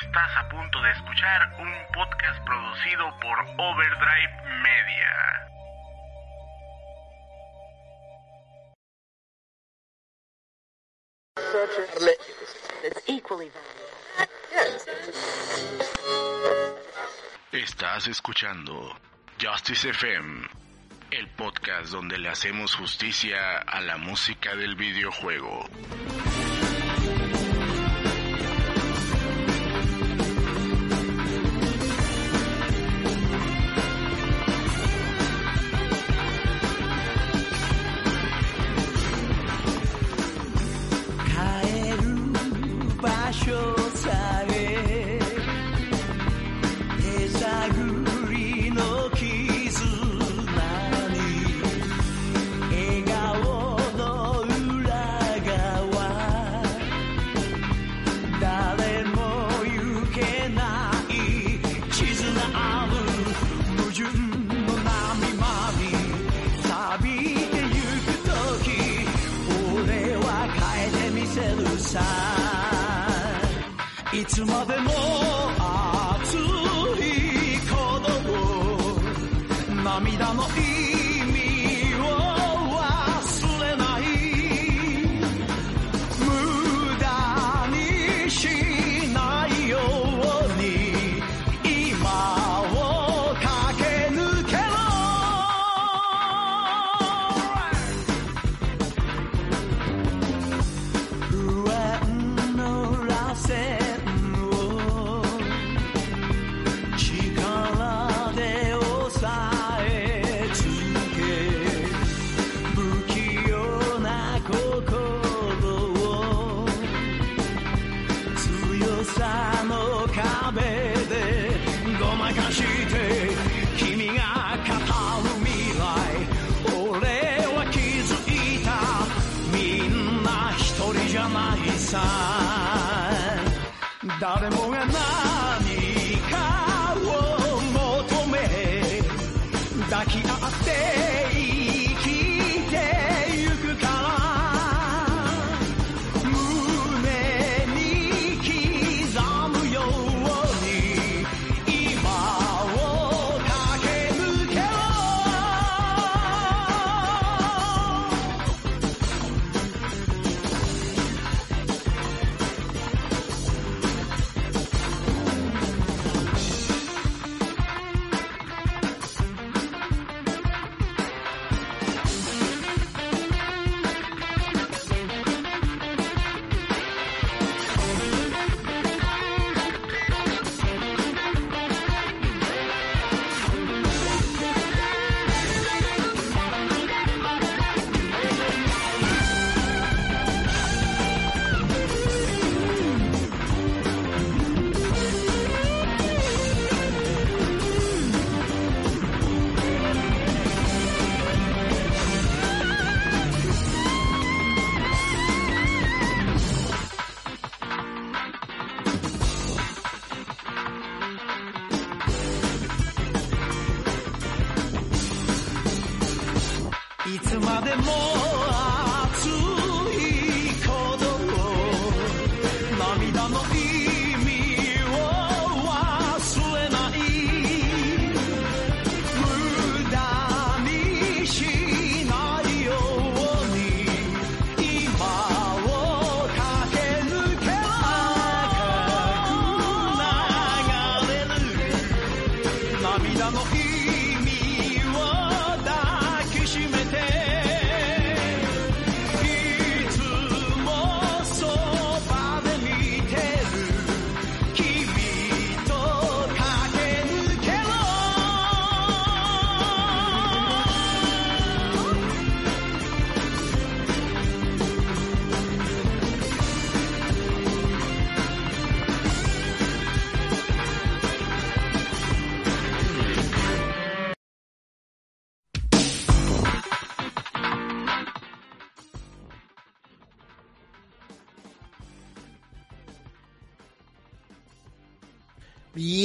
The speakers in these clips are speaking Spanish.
Estás a punto de escuchar un podcast producido por Overdrive Media. Estás escuchando Justice FM, el podcast donde le hacemos justicia a la música del videojuego.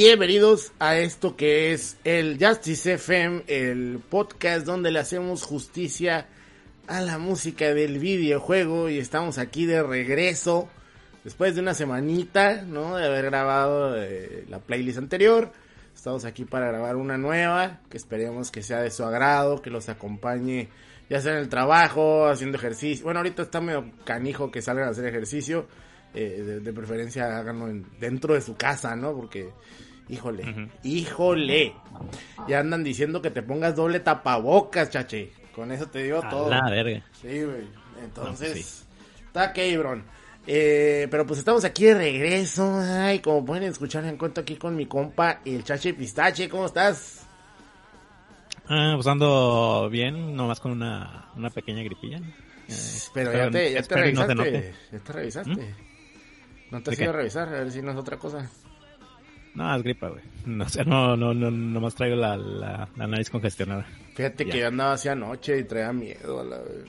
Bienvenidos a esto que es el Justice FM, el podcast donde le hacemos justicia a la música del videojuego y estamos aquí de regreso Después de una semanita, ¿no? De haber grabado eh, la playlist anterior, estamos aquí para grabar una nueva, que esperemos que sea de su agrado, que los acompañe, ya sea en el trabajo, haciendo ejercicio. Bueno, ahorita está medio canijo que salgan a hacer ejercicio, eh, de, preferencia háganlo dentro de su casa, ¿no? Porque, híjole, híjole, ya andan diciendo que te pongas doble tapabocas, chache. Con eso te digo todo. La verga. Sí, güey. Entonces, está cabrón. Eh, pero pues estamos aquí de regreso. Ay, como pueden escuchar, en cuento aquí con mi compa, el Chache Pistache. ¿Cómo estás? Ah, pues ando bien, nomás con una, una pequeña gripilla. Eh, pero ya te, ya te revisaste. No ya te revisaste. ¿Mm? ¿No te has ido a revisar? A ver si no es otra cosa. No, es gripa, güey. No, no, no, no, nomás traigo la, la, nariz congestionada. Fíjate que yo andaba así anoche y traía miedo a la vez.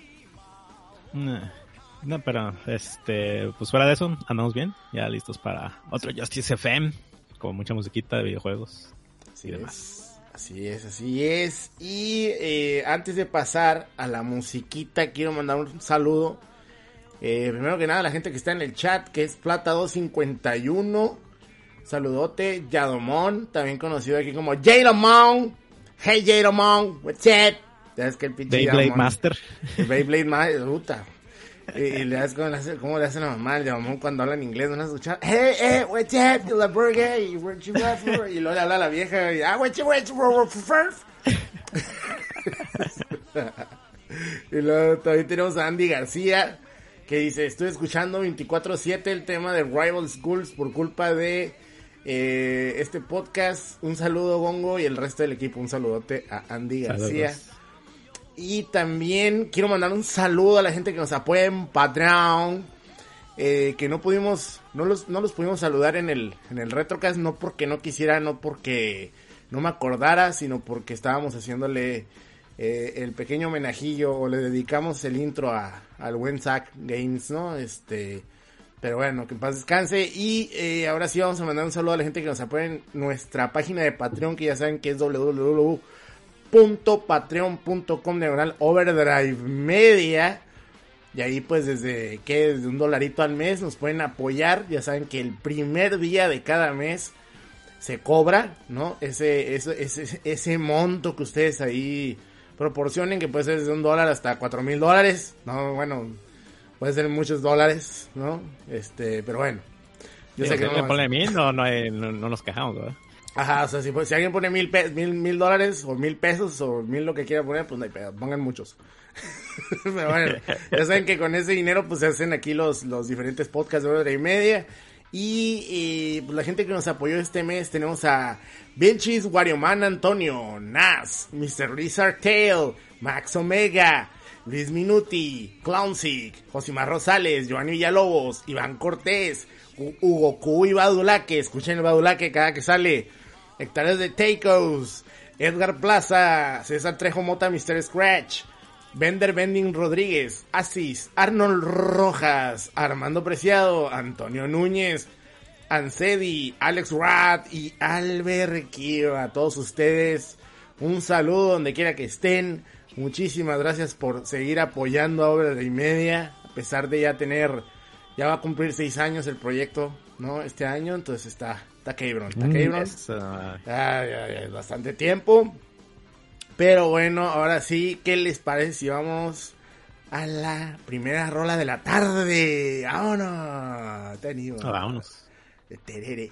No, pero este, pues fuera de eso, andamos bien, ya listos para otro Justice FM, con mucha musiquita de videojuegos así y demás. Así es, así es. Y eh, antes de pasar a la musiquita, quiero mandar un saludo. Eh, primero que nada, a la gente que está en el chat, que es Plata251. Saludote, Yadomón, también conocido aquí como Jadomon. Hey Jadomon, what's up? Ya es que el pinche Beyblade Master. Beyblade Master, puta. Y, le das como le, hace, cómo le hacen a mamá, el mamón cuando habla en inglés, no has escuchado. Hey, hey, what's up, la burger, y where you Y luego le habla a la vieja, y ah, what you, what Y luego también tenemos a Andy García, que dice, estoy escuchando 24-7 el tema de Rival Schools por culpa de eh, este podcast. Un saludo, Gongo, y el resto del equipo, un saludote a Andy García. Y también quiero mandar un saludo a la gente que nos apoya en Patreon. Eh, que no pudimos, no los, no los pudimos saludar en el, en el Retrocast, no porque no quisiera, no porque no me acordara, sino porque estábamos haciéndole eh, el pequeño homenajillo o le dedicamos el intro a, al buen Zack Games, ¿no? Este, pero bueno, que en paz descanse. Y eh, ahora sí vamos a mandar un saludo a la gente que nos apoya en nuestra página de Patreon, que ya saben que es www patreon.com diagonal overdrive media. Y ahí pues desde que desde un dolarito al mes nos pueden apoyar. Ya saben que el primer día de cada mes se cobra, ¿no? Ese, ese, ese, ese monto que ustedes ahí proporcionen, que puede ser desde un dólar hasta cuatro mil dólares. No, bueno, puede ser muchos dólares, ¿no? Este, pero bueno. Yo sé que no, pone mil, no, no, no, nos quejamos, ¿verdad? Ajá, o sea, si, si alguien pone mil, mil, mil dólares o mil pesos o mil lo que quiera poner, pues no hay pedo, pongan muchos. Pero bueno, ya saben que con ese dinero pues se hacen aquí los, los diferentes podcasts de hora y media. Y, pues, la gente que nos apoyó este mes tenemos a Benchis, Warioman Antonio, Nas, Mr. Lizard Tail, Max Omega, Luis Minuti, Clownsick, Josimar Rosales, Giovanni Villalobos, Iván Cortés, Hugo Q y Badulaque, escuchen el Badulaque cada que sale. Hectáreas de Tacos, Edgar Plaza, César Trejo Mota, Mr. Scratch, Bender Bending Rodríguez, Asis, Arnold Rojas, Armando Preciado, Antonio Núñez, Ansedi, Alex Rat y Albert Kio. A todos ustedes, un saludo donde quiera que estén. Muchísimas gracias por seguir apoyando a Obra de Media, a pesar de ya tener, ya va a cumplir seis años el proyecto, ¿no? Este año, entonces está, Está cabrón, está cabrón. Ya, ya, ya, es bastante tiempo. Pero bueno, ahora sí, ¿qué les parece si vamos a la primera rola de la tarde? ¡Vámonos! Tenido. Vámonos. De terere.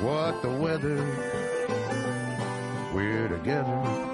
What the weather, we're together.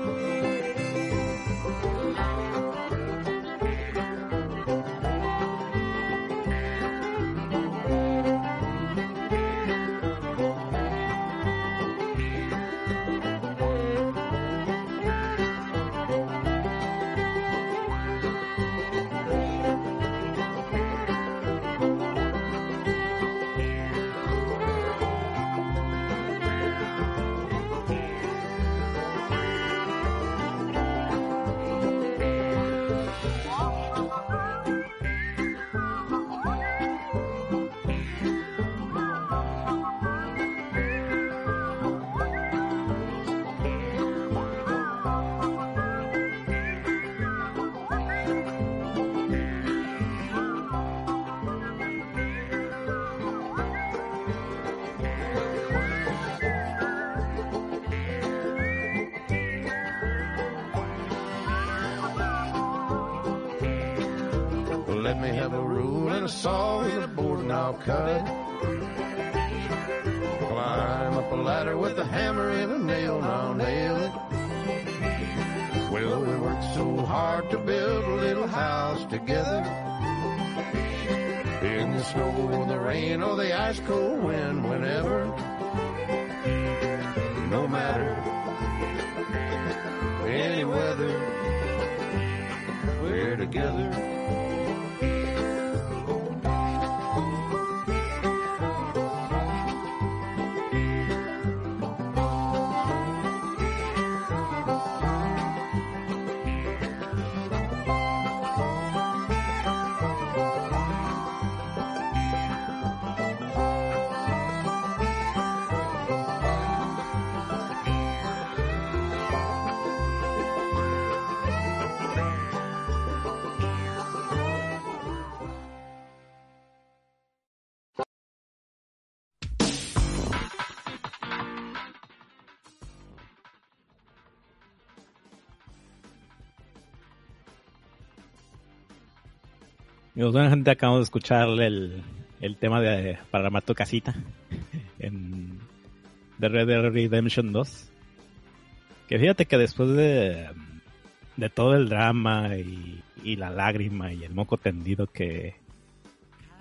Ice cold wind, gente, acabamos de escuchar el, el tema de para armar tu casita en de Red Dead Redemption 2. Que fíjate que después de, de todo el drama y, y la lágrima y el moco tendido que,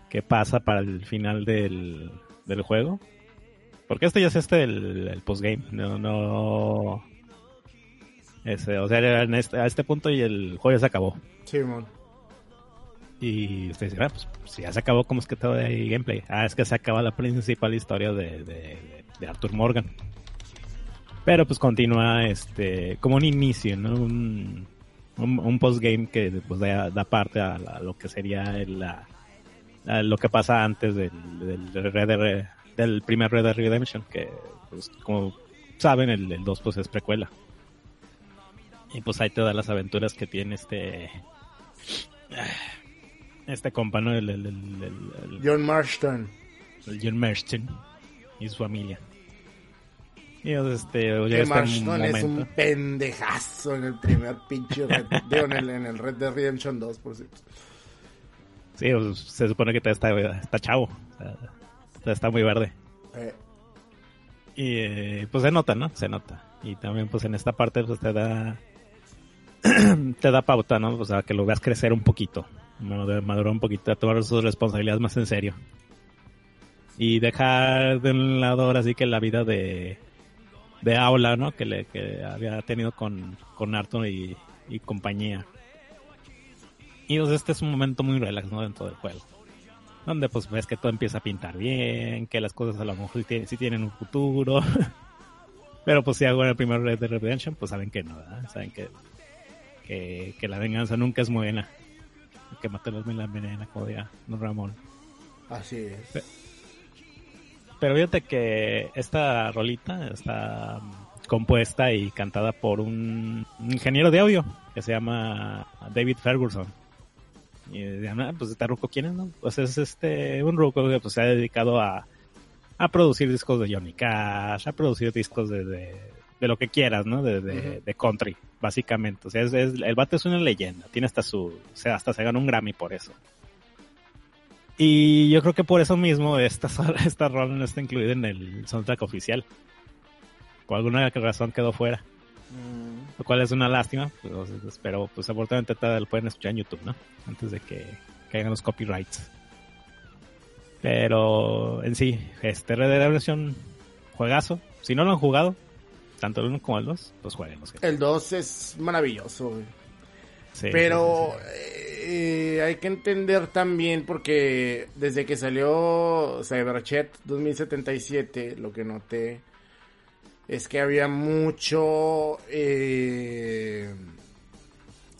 que pasa para el final del, del juego. Porque este ya es este el, el postgame, no, no ese, o sea, en este- a este punto y el juego ya se acabó. Sí, mon. Y usted dice, ah, pues si ya se acabó, ¿cómo es que todo hay gameplay? Ah, es que se acaba la principal historia de, de, Arthur Morgan. Pero pues continúa este como un inicio, ¿no? Un, un, un postgame que pues, da, parte a, la- lo que sería la, lo que pasa antes del, del, Red del primer Red Dead Redemption, que pues como saben, el, el 2 pues es precuela. Y pues ahí te da las aventuras que tiene este este compa, ¿no? El, el, el, John Marston. el John Marston y su familia. Y pues, este, Que este Marston es un pendejazo en el primer pinche Red, digo, en el, en el Red Dead Redemption 2, por cierto. Sí, pues, se supone que está, está chavo. o sea, está muy verde. Eh, Y eh, pues se nota, ¿no? Se nota. Y también pues en esta parte pues te da te da pauta, ¿no? O sea, que lo veas crecer un poquito, madu- madurar un poquito, a tomar sus responsabilidades más en serio. Y dejar de un lado ahora sí que la vida de de aula, ¿no? Que le que había tenido con con Arthur y, compañía. Y pues este es un momento muy relax, ¿no? Dentro del juego donde pues ves que todo empieza a pintar bien, que las cosas a lo mejor sí sí tienen un futuro. Pero pues si hago el primer Red Dead Redemption, pues saben que no. Saben que, que la venganza nunca es buena. Que matarlos me la envenena, como diría Don Ramón. así es. Pero fíjate que esta rolita, esta compuesta y cantada por un ingeniero de audio que se llama David Ferguson. Y decían, ah, pues este ruco, ¿quién es? No? Pues es este, un ruco que pues, se ha dedicado a, a producir discos de Johnny Cash, a producir discos de, de, de lo que quieras, ¿no? De, de, Ujú. de country, básicamente. O sea, es, es- el vato es una leyenda. Tiene hasta su, o sea, hasta se ganó un Grammy por eso. Y yo creo que por eso mismo esta, esta rola no está incluida en el soundtrack oficial. Por alguna razón quedó fuera. Lo cual es una lástima, pues, pero pues afortunadamente lo pueden escuchar en YouTube, ¿no? Antes de que caigan los copyrights. Pero en sí, este Red Dead Redemption, juegazo. Si no lo han jugado, tanto el 1 como el 2, pues jueguenlos. El 2 es maravilloso, güey. Sí, Pero sí, sí, eh, hay que entender también porque desde que salió Cyberchat 2077, lo que noté es que había mucho... Eh,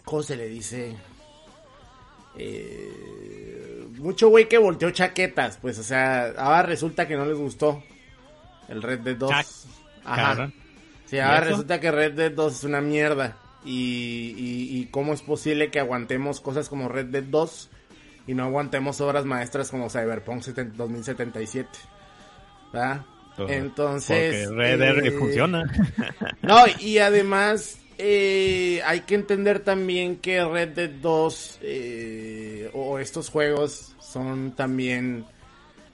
¿Cómo se le dice? Eh, mucho güey que volteó chaquetas, pues, o sea, ahora resulta que no les gustó el Red Dead 2. Chac- Ajá. Sí, ¿Y ahora resulta que Red Dead 2 es una mierda. Y, y, y cómo es posible que aguantemos cosas como Red Dead 2 y no aguantemos obras maestras como Cyberpunk 70 2077. ¿Verdad? Pues, Entonces... Porque Red Dead eh, funciona. No, y además eh, hay que entender también que Red Dead 2 eh, o estos juegos son también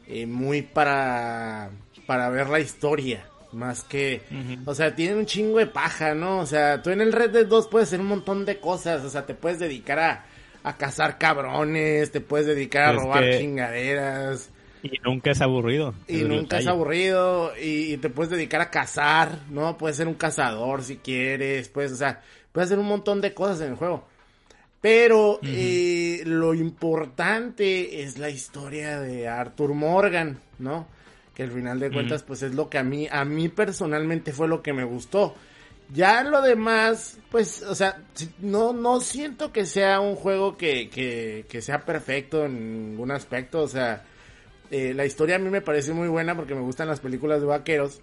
eh, muy para, para ver la historia. Más que, o sea, tienen un chingo de paja, ¿no? O sea, tú en el Red Dead 2 puedes hacer un montón de cosas. O sea, te puedes dedicar a, a cazar cabrones, te puedes dedicar a Es robar que- chingaderas. Y nunca es aburrido. Y nunca es aburrido y, y te puedes dedicar a cazar, ¿no? Puedes ser un cazador si quieres, pues, o sea, puedes hacer un montón de cosas en el juego. Pero eh, lo importante es la historia de Arthur Morgan, ¿no? Que al final de cuentas, pues es lo que a mí, a mí personalmente fue lo que me gustó. Ya lo demás, pues, o sea, no, no siento que sea un juego que, que, que sea perfecto en ningún aspecto, o sea, eh, la historia a mí me parece muy buena porque me gustan las películas de vaqueros.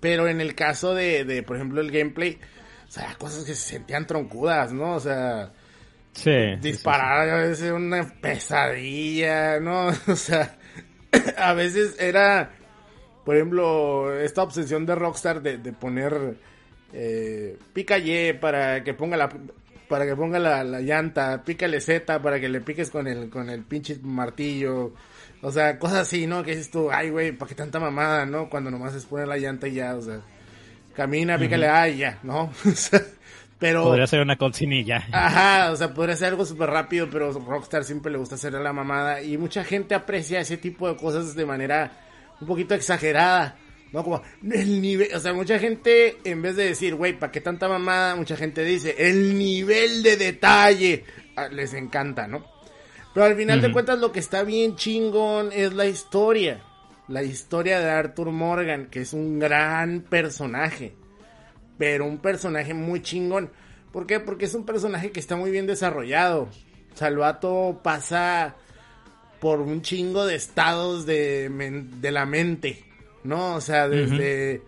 Pero en el caso de, de por ejemplo, el gameplay, o sea, cosas que se sentían troncudas, ¿no? O sea, Sí, sí, sí, disparar a veces una pesadilla, ¿no? O sea, a veces era, por ejemplo, esta obsesión de Rockstar de, de poner eh, pica Y para que ponga la para que ponga la, la llanta, pícale Z para que le piques con el con el pinche martillo. O sea, cosas así, ¿no? Que dices tú, ay, güey, ¿para qué tanta mamada, no? Cuando nomás es poner la llanta y ya, o sea, camina, pícale A y ya, ¿no? O sea, pero... Podría ser una cochinilla. Ajá, o sea, podría ser algo súper rápido, pero Rockstar siempre le gusta hacer la mamada y mucha gente aprecia ese tipo de cosas de manera un poquito exagerada, ¿no? Como el nivel, o sea, mucha gente en vez de decir, güey, ¿para qué tanta mamada? Mucha gente dice, el nivel de detalle, Ah, les encanta, ¿no? Pero al final de Ujú. cuentas lo que está bien chingón es la historia, la historia de Arthur Morgan, que es un gran personaje pero un personaje muy chingón. ¿Por qué? Porque es un personaje que está muy bien desarrollado. Salvato pasa por un chingo de estados de, de la mente, ¿no? O sea, desde,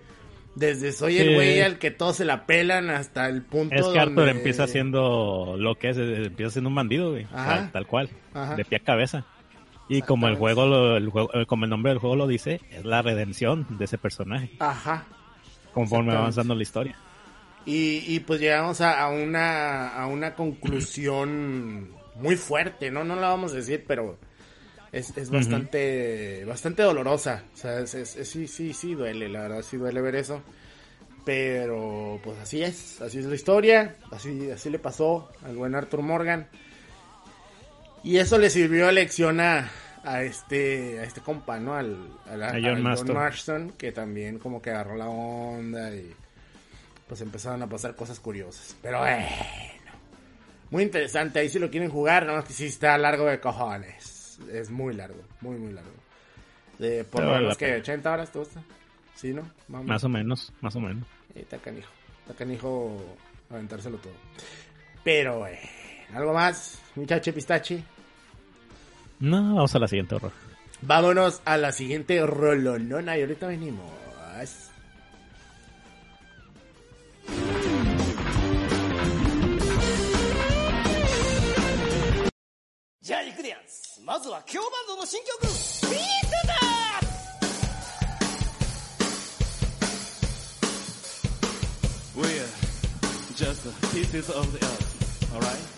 desde soy el Sí. güey al que todos se la pelan hasta el punto Es que Arthur donde- empieza siendo lo que es, eh, empieza siendo un bandido, güey. Tal, tal cual. Ajá. De pie a cabeza. Y como el juego, lo- el juego, como el nombre del juego lo dice, es la redención de ese personaje. Ajá. Conforme va avanzando la historia. Y, y pues llegamos a, a una, a una conclusión muy fuerte, ¿no? No la vamos a decir, pero es, es bastante, bastante dolorosa. O sea, es, es- es- sí, sí, sí duele, la verdad, sí duele ver eso. Pero pues así es, así es la historia, así, así le pasó al buen Arthur Morgan. Y eso le sirvió de lección a, a este, a este compa, ¿no? Al, al- A John Marston. Marston, que también como que agarró la onda y pues empezaron a pasar cosas curiosas. Pero bueno, muy interesante. Ahí si lo quieren jugar, no que sí está largo de cojones. Es muy largo, muy, muy largo. De por lo vale menos que pena. 80 horas, ¿te gusta? Sí, ¿no? Vamos. Más o menos, más o menos. Eh, Está canijo. Está canijo aventárselo todo. Pero, bueno, ¿algo más, muchacho pistache? No, vamos a la siguiente horror. Vámonos a la siguiente rolonona y ahorita venimos. Ya, Ikurians, まずは京バンドの新曲、ピースだ We're just pieces of the earth, alright?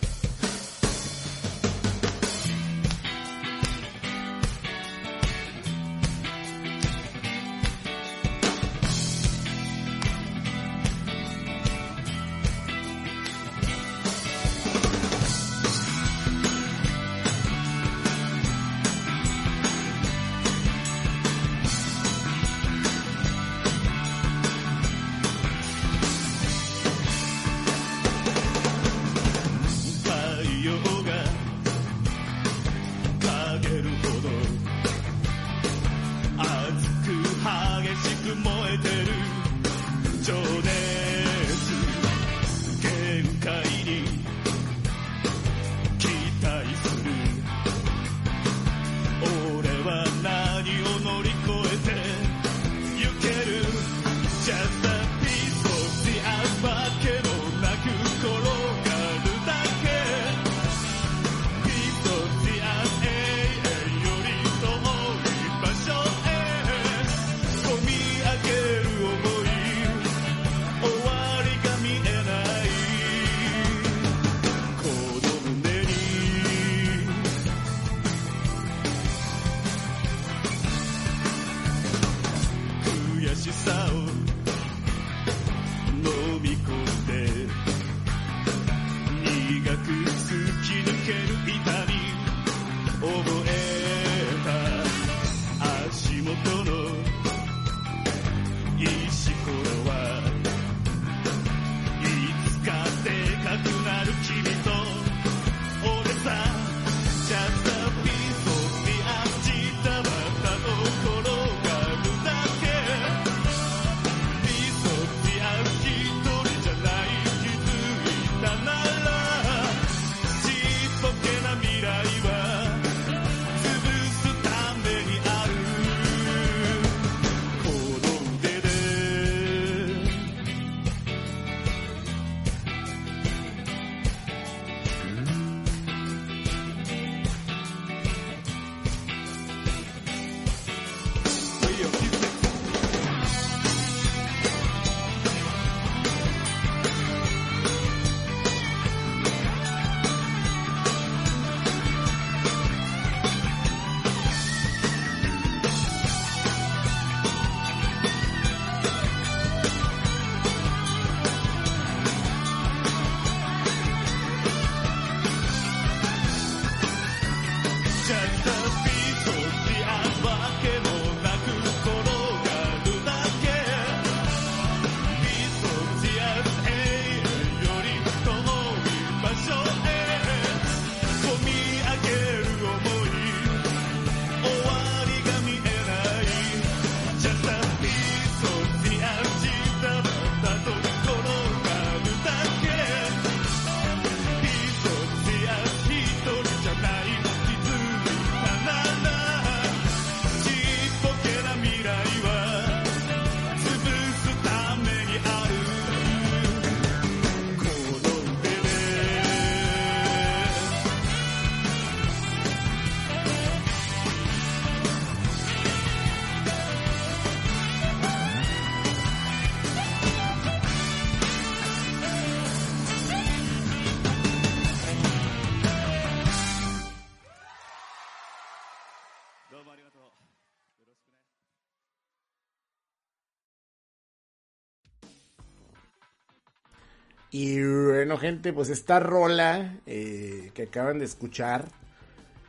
Y bueno, gente, pues esta rola eh, que acaban de escuchar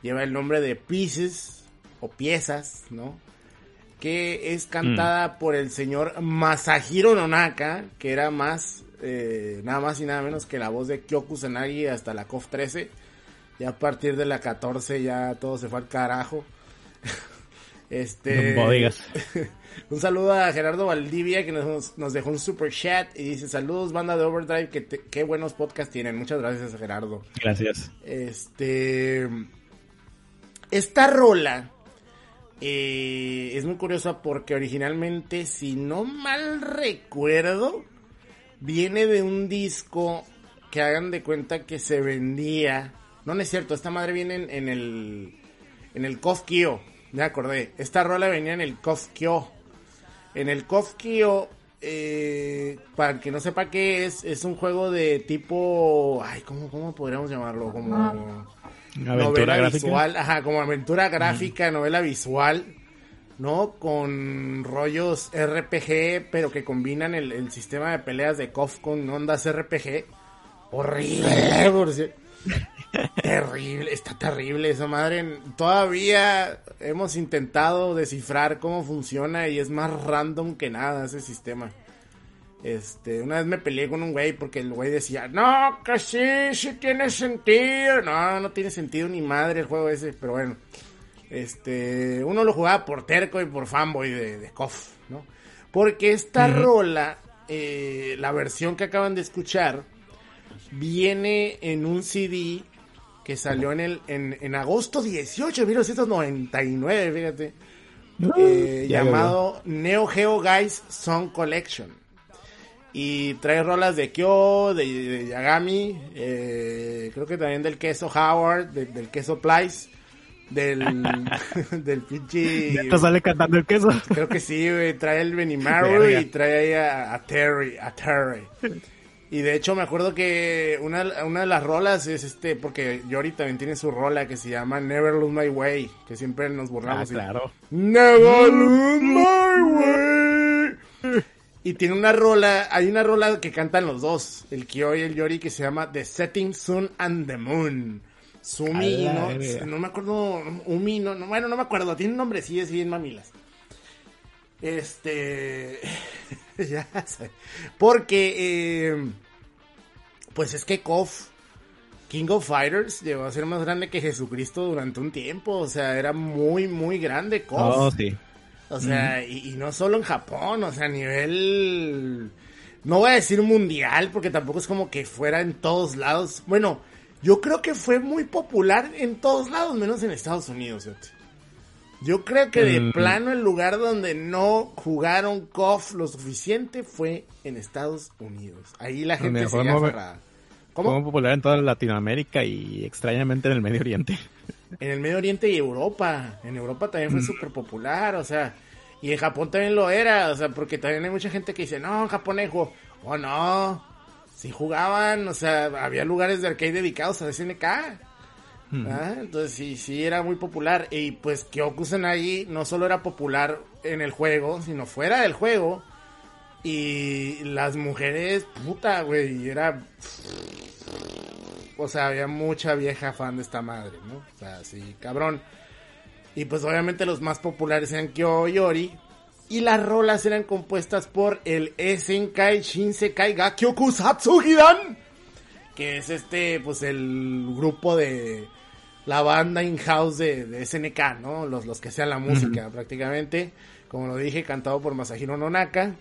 lleva el nombre de Pieces o Piezas, ¿no? Que es cantada por el señor Masahiro Nonaka, que era más, eh, nada más y nada menos que la voz de Kyoku Sanagi hasta la KOF 13. Ya a partir de la 14 ya todo se fue al carajo. Este. Un saludo a Gerardo Valdivia que nos, nos, dejó un super chat y dice saludos banda de Overdrive, que te, qué buenos podcasts tienen. Muchas gracias Gerardo. Gracias. Este. Esta rola eh, es muy curiosa porque originalmente, si no mal recuerdo, viene de un disco que hagan de cuenta que se vendía. No, no es cierto, esta madre viene en, en el En el Me acordé. Esta rola venía en el KOF Kyo. En el KOF Kyo, eh, para el que no sepa qué es, es un juego de tipo. Ay, ¿cómo, cómo podríamos llamarlo? Como. Aventura novela gráfica. visual, ajá, como aventura gráfica, novela visual, ¿no? Con rollos RPG, pero que combinan el, el sistema de peleas de KOF con ondas RPG. Horrible, por si- Terrible, está terrible esa madre. Todavía hemos intentado descifrar cómo funciona y es más random que nada ese sistema. Este, una vez me peleé con un güey porque el güey decía, no, que sí, sí tiene sentido. No, no tiene sentido ni madre el juego ese, pero bueno. Este, uno lo jugaba por terco y por fanboy de, de KOF, ¿no? Porque esta rola, eh, la versión que acaban de escuchar, viene en un CD que salió en el en, en agosto 18 de 1999, fíjate. eh, ya llamado Neo Geo Guys Song Collection. Y trae rolas de Kyo, de, de Yagami, eh, creo que también del queso Howard, de- del queso Plice, del, del pinche... ¿Te sale cantando el queso? Creo que sí, güey. Trae el Benimaru y trae ahí a, a Terry, a Terry. Y de hecho me acuerdo que una, una de las rolas es este, porque Yori también tiene su rola que se llama Never Lose My Way, que siempre nos Ah, burlamos. y- claro. Never lose my way. Y tiene una rola, hay una rola que cantan los dos, el Kyo y el Yori, que se llama The Setting Sun and the Moon. Sumi, no, no me acuerdo, Umi, no, no, bueno, no me acuerdo, tiene un nombre, sí, es bien mamilas. Este, ya sé, porque, eh, pues es que KOF, King of Fighters, llegó a ser más grande que Jesucristo durante un tiempo, o sea, era muy, muy grande KOF. Oh, sí. O sea, y, y no solo en Japón, o sea, a nivel... No voy a decir mundial, porque tampoco es como que fuera en todos lados. Bueno, yo creo que fue muy popular en todos lados, menos en Estados Unidos. fíjate. Yo creo que de Mm. plano el lugar donde no jugaron KOF lo suficiente fue en Estados Unidos. Ahí la gente aferrada. Fue ¿Cómo? popular en toda Latinoamérica y extrañamente en el Medio Oriente. En el Medio Oriente y Europa. En Europa también Mm. fue súper popular, o sea. Y en Japón también lo era, o sea, porque también hay mucha gente que dice, no, en Japón hay juego. O no. Si jugaban, o sea, había lugares de arcade dedicados a SNK. ¿Ah? Entonces sí, sí era muy popular. Y pues Kyoku Sanagi no solo era popular en el juego, sino fuera del juego. Y las mujeres, puta, güey, era o sea, había mucha vieja fan de esta madre, ¿no? O sea, sí, cabrón. Y pues obviamente los más populares eran Kyo y Yori. Y las rolas eran compuestas por el Esenkai Shinsekai ga Kyoku Satsuhidan. Que es este, pues el grupo de la banda in-house de, de SNK, ¿no? Los, los que hacían la música prácticamente. Como lo dije, cantado por Masahiro Nonaka.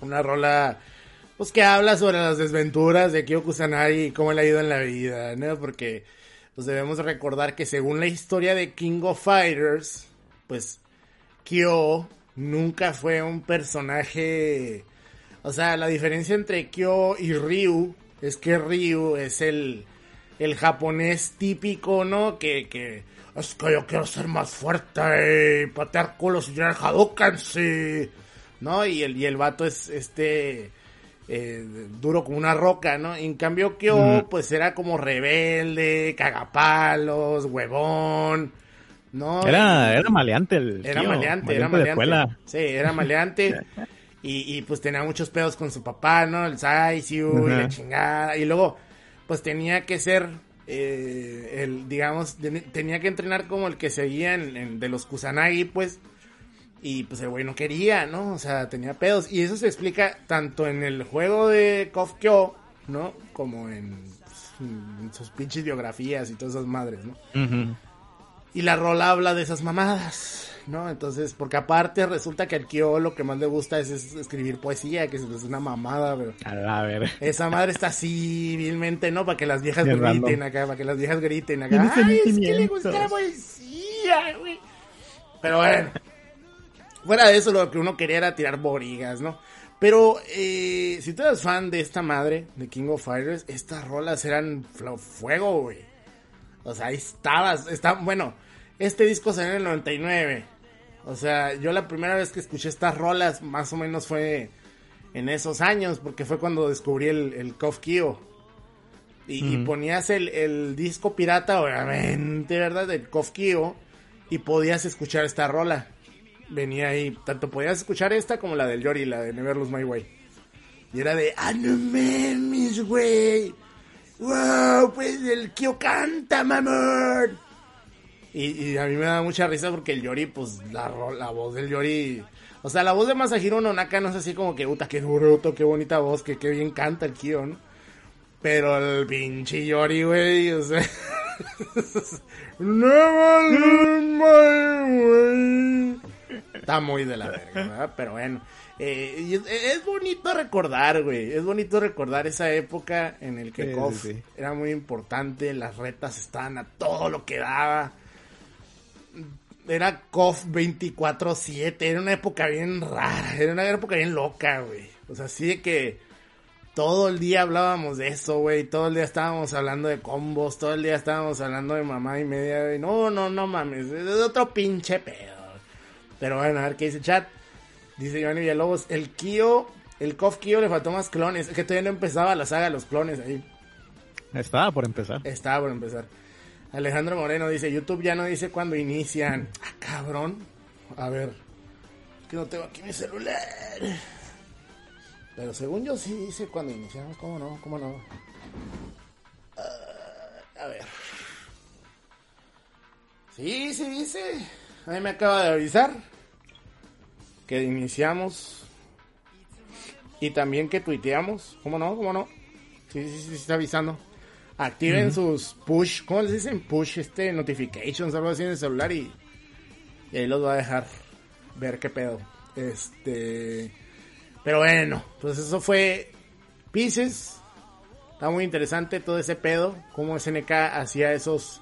Una rola pues que habla sobre las desventuras de Kyo Kusanagi y cómo le ha ido en la vida, ¿no? Porque pues debemos recordar que según la historia de King of Fighters, pues Kyo nunca fue un personaje, o sea, la diferencia entre Kyo y Ryu es que Ryu es el el japonés típico, ¿no? Que que es que yo quiero ser más fuerte, y patear culos y tirar Hadouken, sí. ¿No? Y el y el vato es este eh, duro como una roca, ¿no? En cambio Kyo, pues era como rebelde, cagapalos, huevón, ¿no? Era, era maleante el Era tío, maleante, era maleante. escuela. Sí, era maleante. y, y pues tenía muchos pedos con su papá, ¿no? El Saisiu y Ajá. la chingada. Y luego, pues tenía que ser, eh, el, digamos, ten- tenía que entrenar como el que seguía en, en- de los Kusanagi, pues. Y pues el güey no quería, ¿no? O sea, tenía pedos. Y eso se explica tanto en el juego de KOF Kyo, ¿no? Como en, en sus pinches biografías y todas esas madres, ¿no? Y la rola habla de esas mamadas, ¿no? Entonces, porque aparte resulta que al Kyo lo que más le gusta es, es escribir poesía, que es una mamada, pero A la ver. esa madre está así, vilmente, ¿no? Para que las viejas griten random. acá, para que las viejas griten acá. Ay, es que le gusta la poesía, güey. Pero bueno, fuera de eso lo que uno quería era tirar borigas, ¿no? Pero eh, si tú eres fan de esta madre, de King of Fighters, estas rolas eran fuego, güey. O sea, ahí estabas, está, bueno, Este disco salió en el 99. O sea, yo la primera vez que escuché estas rolas, más o menos fue en esos años, porque fue cuando descubrí el, el Kof Kio. Y, y ponías el, el disco pirata, obviamente, ¿verdad? Del Kof Kio, y podías escuchar esta rola. Venía ahí, tanto podías escuchar esta como la del Yori, la de Never Lose My Way. Y era de, ah, no mames, güey. Wow, pues el Kyo canta, mamón. Y, a mí me da mucha risa porque el Yori, pues la, la voz del Yori. O sea, la voz de Masahiro Nonaka no es así como que, puta, qué bruto, qué bonita voz, que qué bien canta el Kyo, ¿no? Pero el pinche Yori, güey, o sea. Way. Está muy de la verga, ¿verdad? Pero bueno. Eh, es, es bonito recordar, güey. Es bonito recordar esa época en el que Sí, KOF sí, sí. era muy importante. Las retas estaban a todo lo que daba. Era KOF 24-7. Era una época bien rara. Era una época bien loca, güey. O sea, así de que todo el día hablábamos de eso, güey. Todo el día estábamos hablando de combos. Todo el día estábamos hablando de mamá y media, güey. No, no, no mames. Es otro pinche pedo. Pero bueno, a ver qué dice chat. Dice Giovanni Villalobos. El Kio, el KOF Kio le faltó más clones. Es que todavía no empezaba la saga de los clones ahí. Estaba por empezar. Estaba por empezar. Alejandro Moreno dice, YouTube ya no dice cuándo inician. Ah, cabrón. A ver. Que no tengo aquí mi celular. Pero según yo sí dice cuándo iniciamos. ¿Cómo no? ¿Cómo no? Ah, a ver. Sí, sí dice. A mí me acaba de avisar que iniciamos y también que tuiteamos. ¿Cómo no? ¿Cómo no? Sí, sí, sí, está avisando. Activen sus push, ¿cómo les dicen? Push, este, notifications, algo así en el celular y, y ahí los va a dejar ver qué pedo. Este, pero bueno, pues eso fue Pieces. Está muy interesante todo ese pedo, cómo SNK hacía esos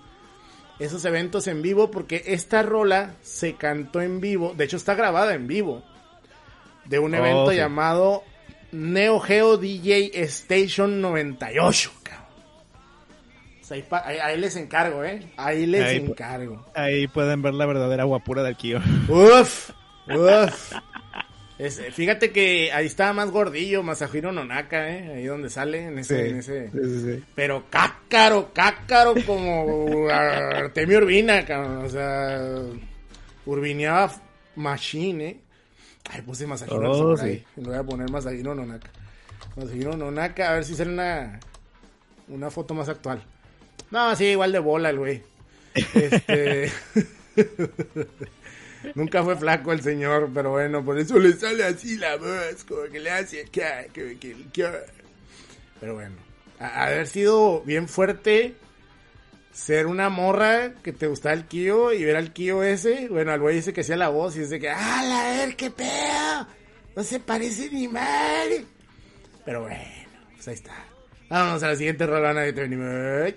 esos eventos en vivo porque esta rola se cantó en vivo, de hecho está grabada en vivo de un Oh, evento sí. llamado Neo Geo DJ Station 98, cabrón. O sea, ahí, pa- ahí- ahí les encargo, ¿eh? Ahí les Ahí, encargo. Ahí pueden ver la verdadera guapura del Kio. Uf, uf. Es- fíjate que ahí estaba más gordillo, Masahiro Nonaka, ¿eh? Ahí donde sale, en ese... en ese... Sí, sí, sí. Pero cácaro, cácaro como Artemio Urbina, cabrón. O sea, urbineaba machine, ¿eh? Ay, puse Masahiro Oh, ahí. Le voy a poner Masahiro Nonaka. Masahiro Nonaka, a ver si sale una, una foto más actual. No, sí, igual de bola el güey. Este... Nunca fue flaco el señor, pero bueno, por eso le sale así la voz, como que le hace acá, que, que, que, Pero bueno, haber sido bien fuerte, ser una morra que te gustaba el Kio y ver al Kio ese, bueno, al güey dice que sea la voz y dice que, ¡ah, la ver, qué pedo! No se parece ni mal. Pero bueno, pues ahí está. Vámonos a la siguiente rolana de Tony Much.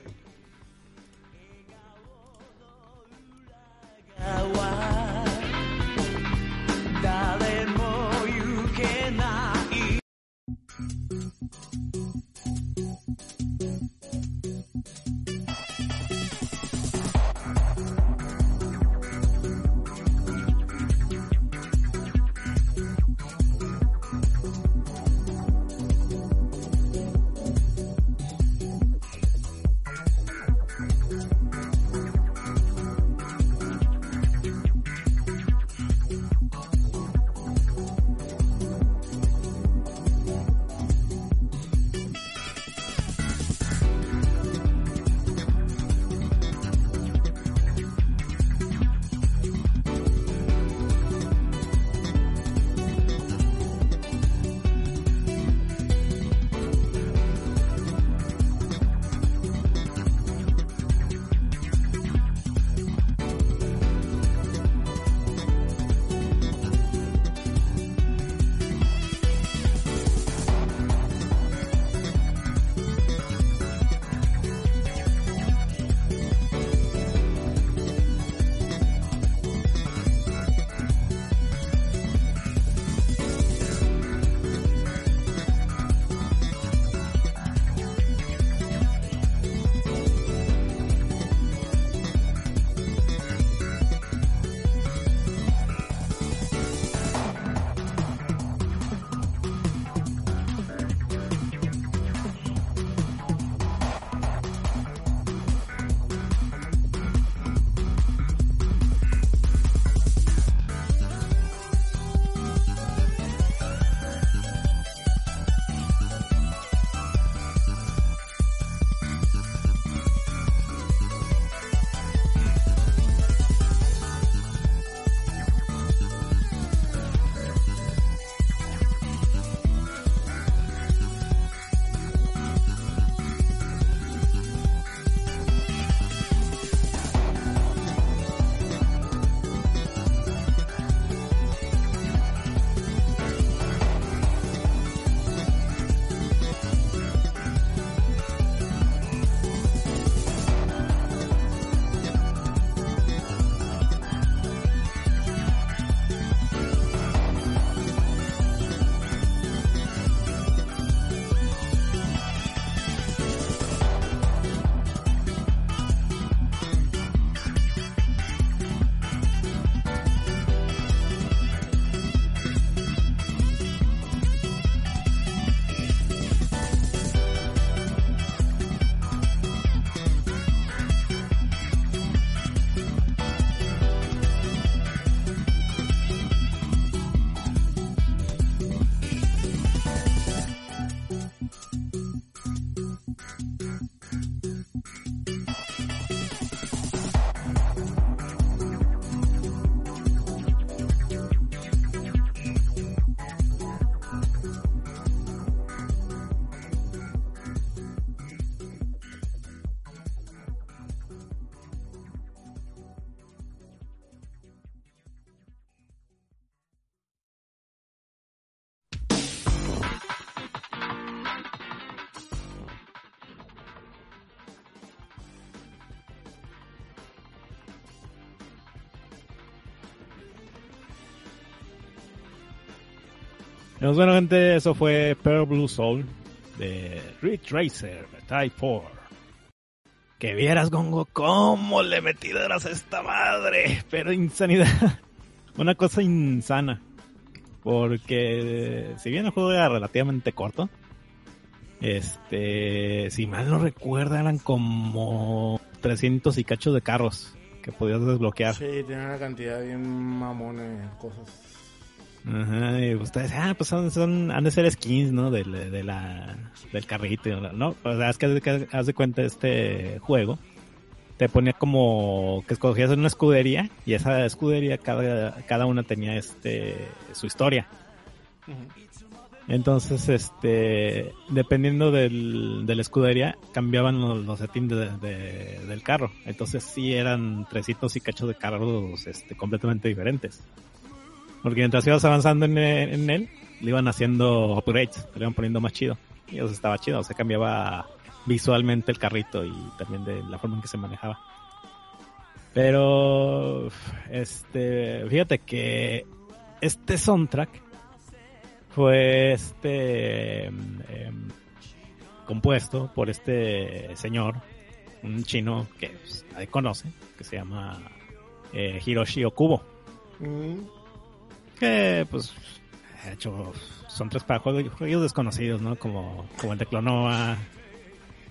Pues bueno, gente, eso fue Pearl Blue Soul de Ridge Racer Type 4. Que vieras, Gongo, cómo le horas a esta madre. Pero insanidad. Una cosa insana. Porque si bien el juego era relativamente corto, este, si mal no recuerdo, eran como 300 y cachos de carros que podías desbloquear. Sí, tiene una cantidad bien mamona de cosas. Ajá, y ustedes, ah, pues son, son, han de ser skins, ¿no? Del, de la, del carrito, ¿no? O sea, es que, que haz de cuenta este juego. Te ponía como que escogías una escudería y esa escudería cada, cada una tenía este, su historia. Entonces, este, dependiendo del, de la escudería, cambiaban los, los settings de, de- del carro. Entonces sí eran 300 y cachos de carros, este, completamente diferentes. Porque mientras ibas avanzando en, él, le iban haciendo upgrades, le iban poniendo más chido. Y eso estaba chido, se cambiaba visualmente el carrito y también de la forma en que se manejaba. Pero, este, fíjate que este soundtrack fue este em, em, compuesto por este señor, un chino que pues, nadie conoce, que se llama eh, Hiroshi Okubo Mm, que pues ha hecho son tres para juegos, juegos desconocidos, ¿no? Como, como el de Clonoa,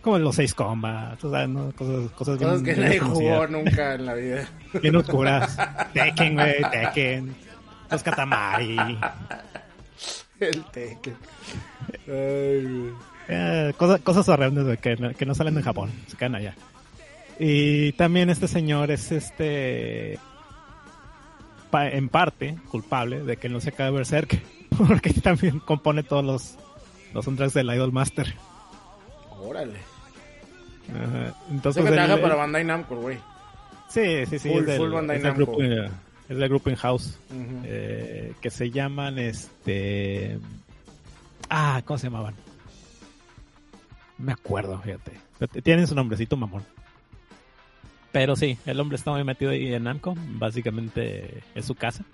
como los seis Combat, o sea, ¿no? cosas, cosas, bien- Cosas que bien nadie jugó nunca en la vida. bien oscuras. Tekken, güey, Tekken, los Katamari, El Tekken. Ay, eh, cosas, cosas horrendas que, no- que no salen en Japón, se quedan allá. Y también este señor es este pa- en parte culpable de que no se acabe Berserk, porque también compone todos los, los soundtracks del Idol Master. Órale. Ajá. Entonces, que trabaja para Bandai Namco, güey. sí, sí, sí, Full- es del, full Bandai es del Namco. grupo, es del grupo in house Ujú. eh, que se llaman este ah cómo se llamaban me acuerdo fíjate tienen su nombrecito mamón pero sí el hombre está muy metido ahí en Namco básicamente es su casa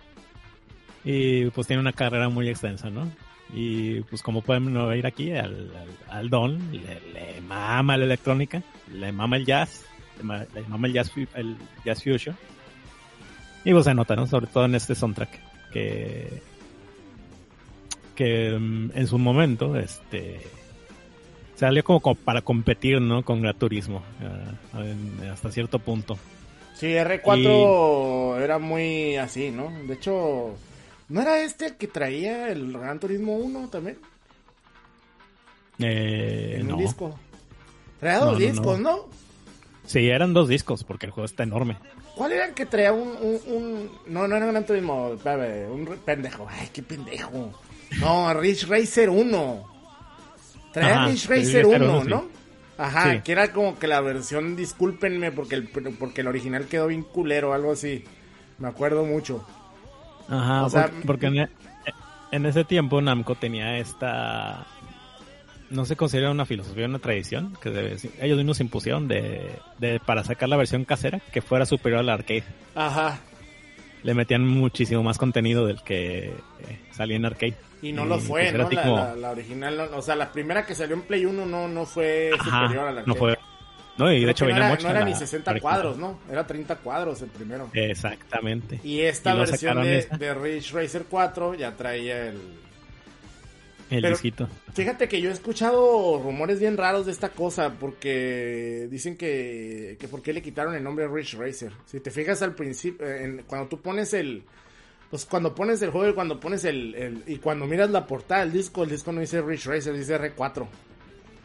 y pues tiene una carrera muy extensa no y pues como pueden oír aquí al, al, Don le, le mama la electrónica le mama el jazz le, le mama el jazz, el jazz fusion y pues se nota, ¿no? Sobre todo en este soundtrack. Que. Que mm, en su momento, este. Salió como, como para competir, ¿no? Con Gran Turismo. ah, en- hasta cierto punto. Sí, R4 era muy así, ¿no? De hecho, ¿no era este el que traía el Gran Turismo 1 también? Eh, En no. un disco. Traía No, dos no, discos, ¿no? Sí, eran dos discos, porque el juego está enorme. ¿Cuál era el que traía un, un, un- No, no era un Gran Turismo, un pendejo. Ay, qué pendejo. No, Rich Racer 1. Traía el Racer Racer 1, 1, sí. ¿no? Ajá, Sí. que era como que la versión, discúlpenme, porque el, porque el original quedó bien culero, algo así. Me acuerdo mucho. Ajá, O sea, porque, porque en, e- en ese tiempo Namco tenía esta... No se considera una filosofía, una tradición, que ellos mismos impusieron de, de para sacar la versión casera que fuera superior al arcade. Ajá. Le metían muchísimo más contenido del que eh, salía en arcade. Y no lo pues fue, era ¿no? La, como- la- la original, no- o sea, la primera que salió en Play 1 no, no fue Ajá, superior a la no fue. No, y de hecho no venía era, mucho no era ni 60 la cuadros, original. ¿no? Era 30 cuadros el primero. Exactamente. Y esta Y versión de, de Ridge Racer 4 ya traía el... El pero- disquito. Fíjate que yo he escuchado rumores bien raros de esta cosa porque dicen que, que por qué le quitaron el nombre Ridge Racer. Si te fijas al principio, eh, en- cuando tú pones el... Pues cuando pones el juego y cuando pones el, el- Y cuando miras la portada del disco, el disco no dice Ridge Racer, dice R4.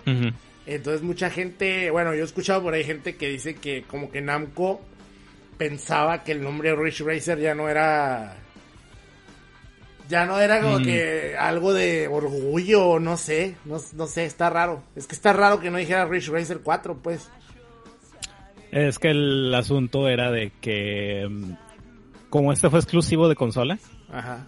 Ujú. Entonces mucha gente, bueno, yo he escuchado por ahí gente que dice que como que Namco pensaba que el nombre Ridge Racer ya no era ya no era como Mm. que algo de orgullo, no sé, no, no sé, está raro. Es que está raro que no dijera Ridge Racer 4, pues. Es que el asunto era de que mm, como este fue exclusivo de consola, Ajá.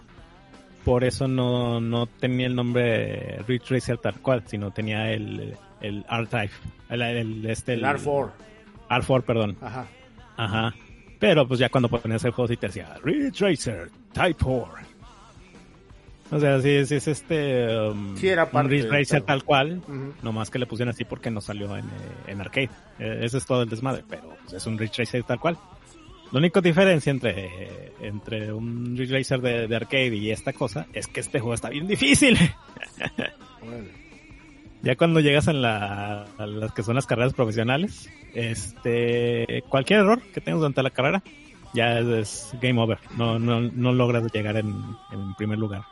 por eso no, no tenía el nombre Ridge Racer tal cual, sino tenía el, el R-Type. El, el- este, El R4. R4, perdón. Ajá. Ajá. Pero pues ya cuando ponías el juego sí te decía Ridge Racer Type 4. O sea, sí, sí es este. um, Sí, era un parte Racer tal cual. Ujú. Nomás que le pusieron así porque no salió en, eh, en arcade. Eh, ese es todo el desmadre. Pero pues, es un Ridge Racer tal cual. La única diferencia entre, entre un Ridge Racer de, de arcade y esta cosa es que este juego está bien difícil. Ya cuando llegas a, la, a las que son las carreras profesionales, este, cualquier error que tengas durante la carrera, ya es, es game over. No, no, no logras llegar en, en primer lugar.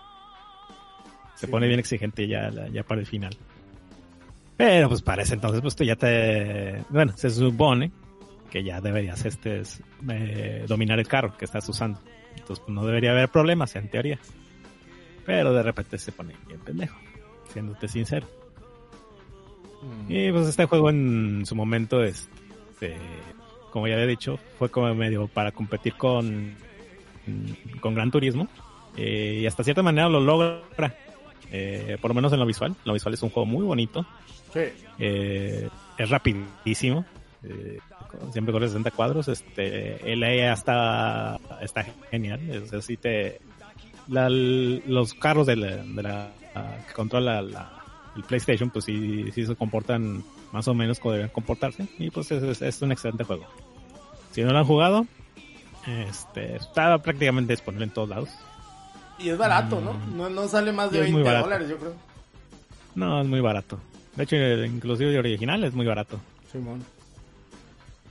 Se pone bien exigente ya, ya para el final. Pero pues para ese entonces, pues tú ya te, bueno, se supone que ya deberías este, es, eh, dominar el carro que estás usando. Entonces pues, no debería haber problemas en teoría. Pero de repente se pone bien pendejo, siéndote sincero. Mm. Y pues este juego en su momento, este, como ya había dicho, fue como medio para competir con, con Gran Turismo. Eh, y hasta cierta manera lo logra. Eh, por lo menos en lo visual. Lo visual es un juego muy bonito. Sí. Eh, es rapidísimo. Eh, siempre corre 60 cuadros. Este, el AI está, está genial. Es así te, la- los carros de la, de la- que controla la- el PlayStation, pues sí, sí se comportan más o menos como deben comportarse. Y pues es, es- es un excelente juego. Si no lo han jugado, este, está prácticamente disponible en todos lados. Y es barato, ¿no? Mm. No, no sale más de Sí, es muy 20 barato. dólares, yo creo. No, es muy barato. De hecho, eh, inclusive de original es muy barato. Simón.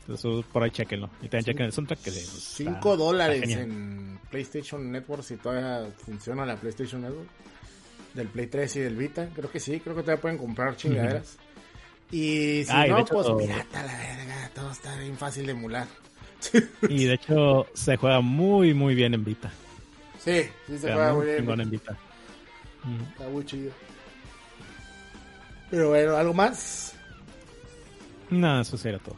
Entonces, por ahí chequenlo. Y también chequen el soundtrack que pues, está- 5 está dólares en PlayStation Network si todavía funciona la PlayStation Network. Del Play 3 y del Vita. Creo que sí, creo que todavía pueden comprar chingaderas. Y si Ah, no, hecho- pues pirata la verga. Todo está bien fácil de emular. Y de hecho, se juega muy, muy bien en Vita. Sí, sí se Juega muy bien. en Vita. Mm. Está muy chido. Pero bueno, ¿algo más? No, eso sería todo.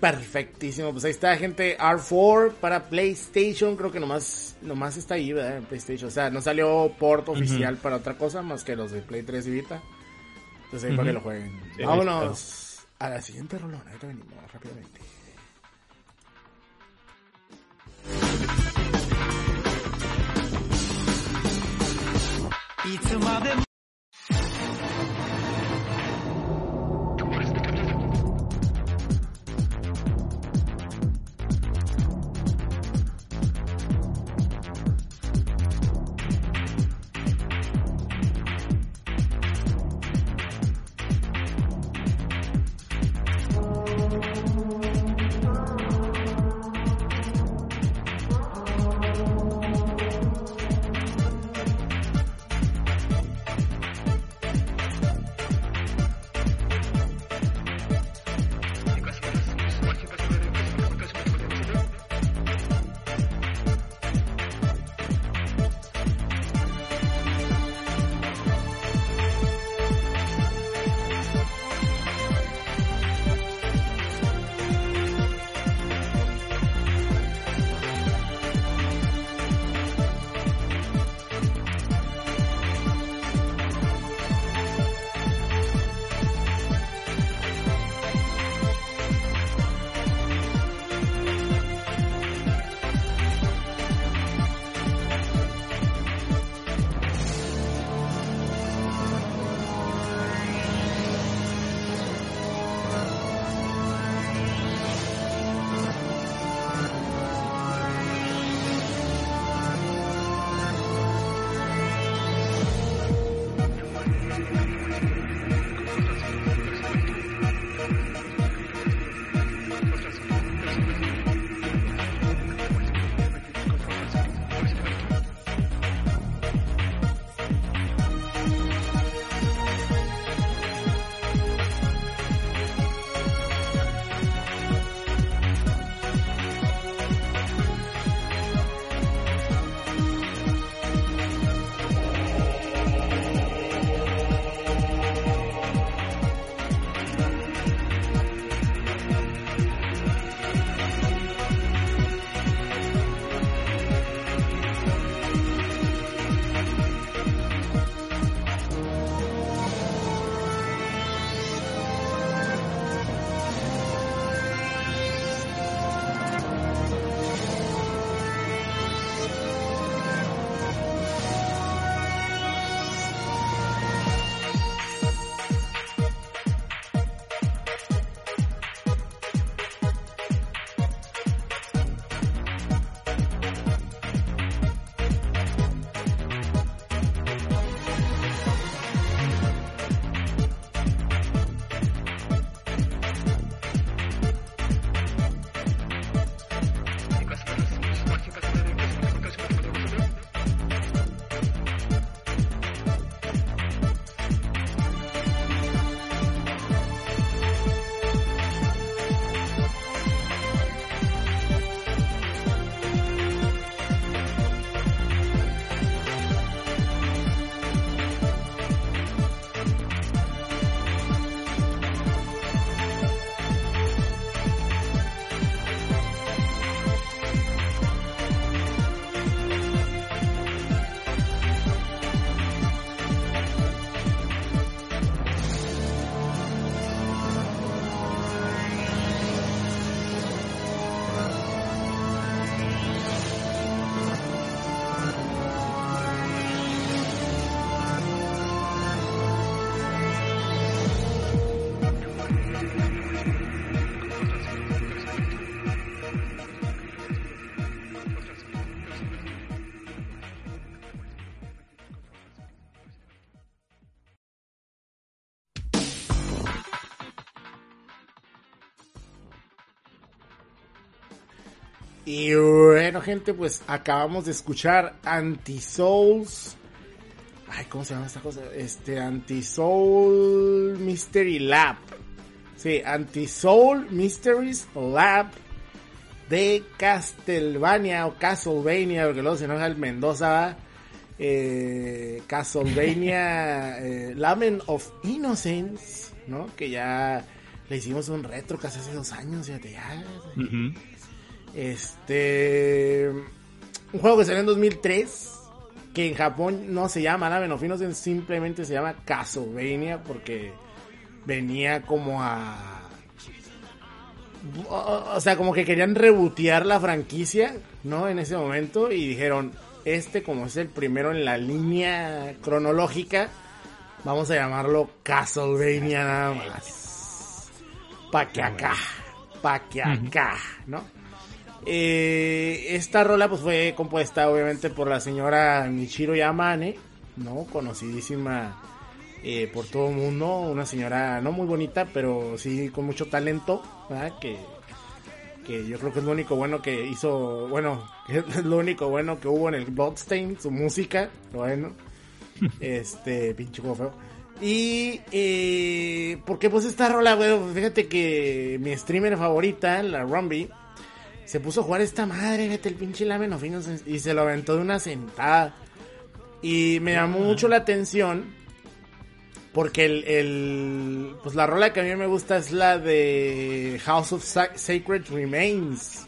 Perfectísimo, pues ahí está gente R4 para PlayStation, creo que nomás, nomás está ahí, ¿verdad? En PlayStation, o sea, no salió port oficial para otra cosa más que los de Play 3 y Vita. Entonces ahí para que lo jueguen. Sí, Vámonos a la siguiente rolona, ahorita venimos rápidamente. いつまでも Y bueno, gente, pues acabamos de escuchar Anti-Souls. Ay, ¿cómo se llama esta cosa? Este, Anti-Soul Mystery Lab. Sí, Anti-Soul Mysteries Lab de Castlevania o Castlevania, porque luego se enoja el Mendoza. Eh, Castlevania eh, Lament of Innocence, ¿no? Que ya le hicimos un retro casi hace dos años, fíjate, ya. Ujú. Este. Un juego que salió en 2003. Que en Japón no se llama Lament of Innocence, simplemente se llama Castlevania. Porque venía como a. O o sea, como que querían rebotear la franquicia, ¿no? En ese momento. Y dijeron: Este, como es el primero en la línea cronológica, vamos a llamarlo Castlevania nada más. Pa' que acá, pa' que acá, ¿no? Eh, esta rola pues fue compuesta obviamente por la señora Michiro Yamane, ¿no? Conocidísima eh, por todo el mundo, una señora no muy bonita, pero sí con mucho talento, ¿verdad? Que, que yo creo que es lo único bueno que hizo, bueno, es lo único bueno que hubo en el Bloodstain, su música, bueno, este, pinche feo. Y, eh, porque pues esta rola, güey, fíjate que mi streamer favorita, la Rumby, se puso a jugar esta madre, fíjate, el pinche Lamen of Innocence, y se lo aventó de una sentada. Y me llamó mucho la atención, porque el, el, pues la rola que a mí me gusta es la de House of Sa- Sacred Remains.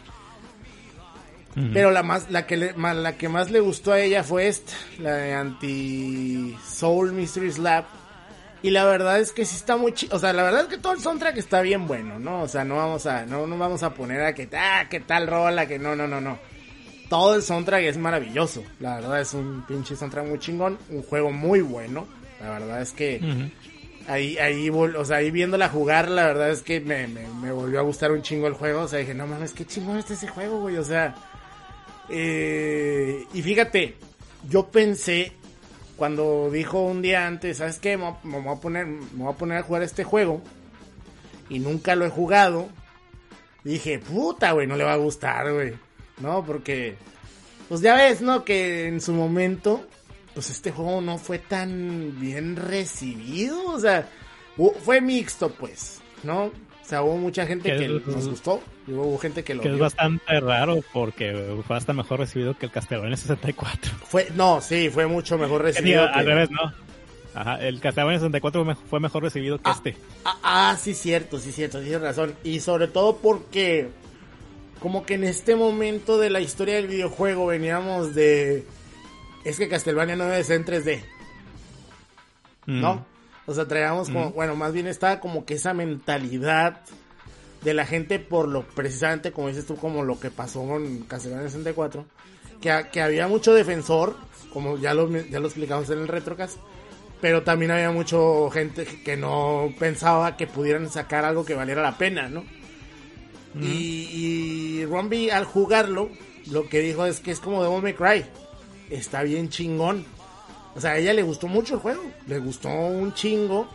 Pero la más, la que le- la que más le gustó a ella fue esta, la de Anti Soul Mystery Slap. Y la verdad es que sí está muy chido. O sea, la verdad es que todo el soundtrack está bien bueno, ¿no? O sea, no vamos a, no nos vamos a poner a que, ah, que tal rola, que no, no, no, no. Todo el soundtrack es maravilloso. La verdad es un pinche soundtrack muy chingón. Un juego muy bueno. La verdad es que Ujú. ahí, ahí, vol- o sea, ahí viéndola jugar, la verdad es que me, me, me volvió a gustar un chingo el juego. O sea, dije, no mames, qué chingón está ese juego, güey. O sea, eh, y fíjate, yo pensé cuando dijo un día antes, ¿sabes qué? Me voy a- poner, me voy a poner a jugar este juego y nunca lo he jugado. Dije, puta, güey, no le va a gustar, güey. No, porque, pues ya ves, ¿no? Que en su momento, pues este juego no fue tan bien recibido. O sea, fue mixto, pues, ¿no? O sea, hubo mucha gente Que que es- nos gustó y hubo gente que lo Que es bastante raro porque fue hasta mejor recibido que el Castlevania 64. Fue, no, sí, fue mucho mejor recibido. que- Al revés, ¿no? Ajá, el Castlevania 64 fue mejor, fue mejor recibido que Ah, este. Ah, ah, sí, cierto, sí, cierto, tienes razón. Y sobre todo porque, como que en este momento de la historia del videojuego veníamos de. Es que Castlevania no debe ser en 3D, ¿no? O sea, traíamos como. Bueno, más bien estaba como que esa mentalidad de la gente por lo precisamente, como dices tú, como lo que pasó con Castlevania 64. Que, que había mucho defensor, como ya lo, ya lo explicamos en el Retrocast pero también había mucho gente que no pensaba que pudieran sacar algo que valiera la pena, ¿no? Y, y Rombi al jugarlo, lo que dijo es que es como Devil May Cry. Está bien chingón. O sea, a ella le gustó mucho el juego. Le gustó un chingo.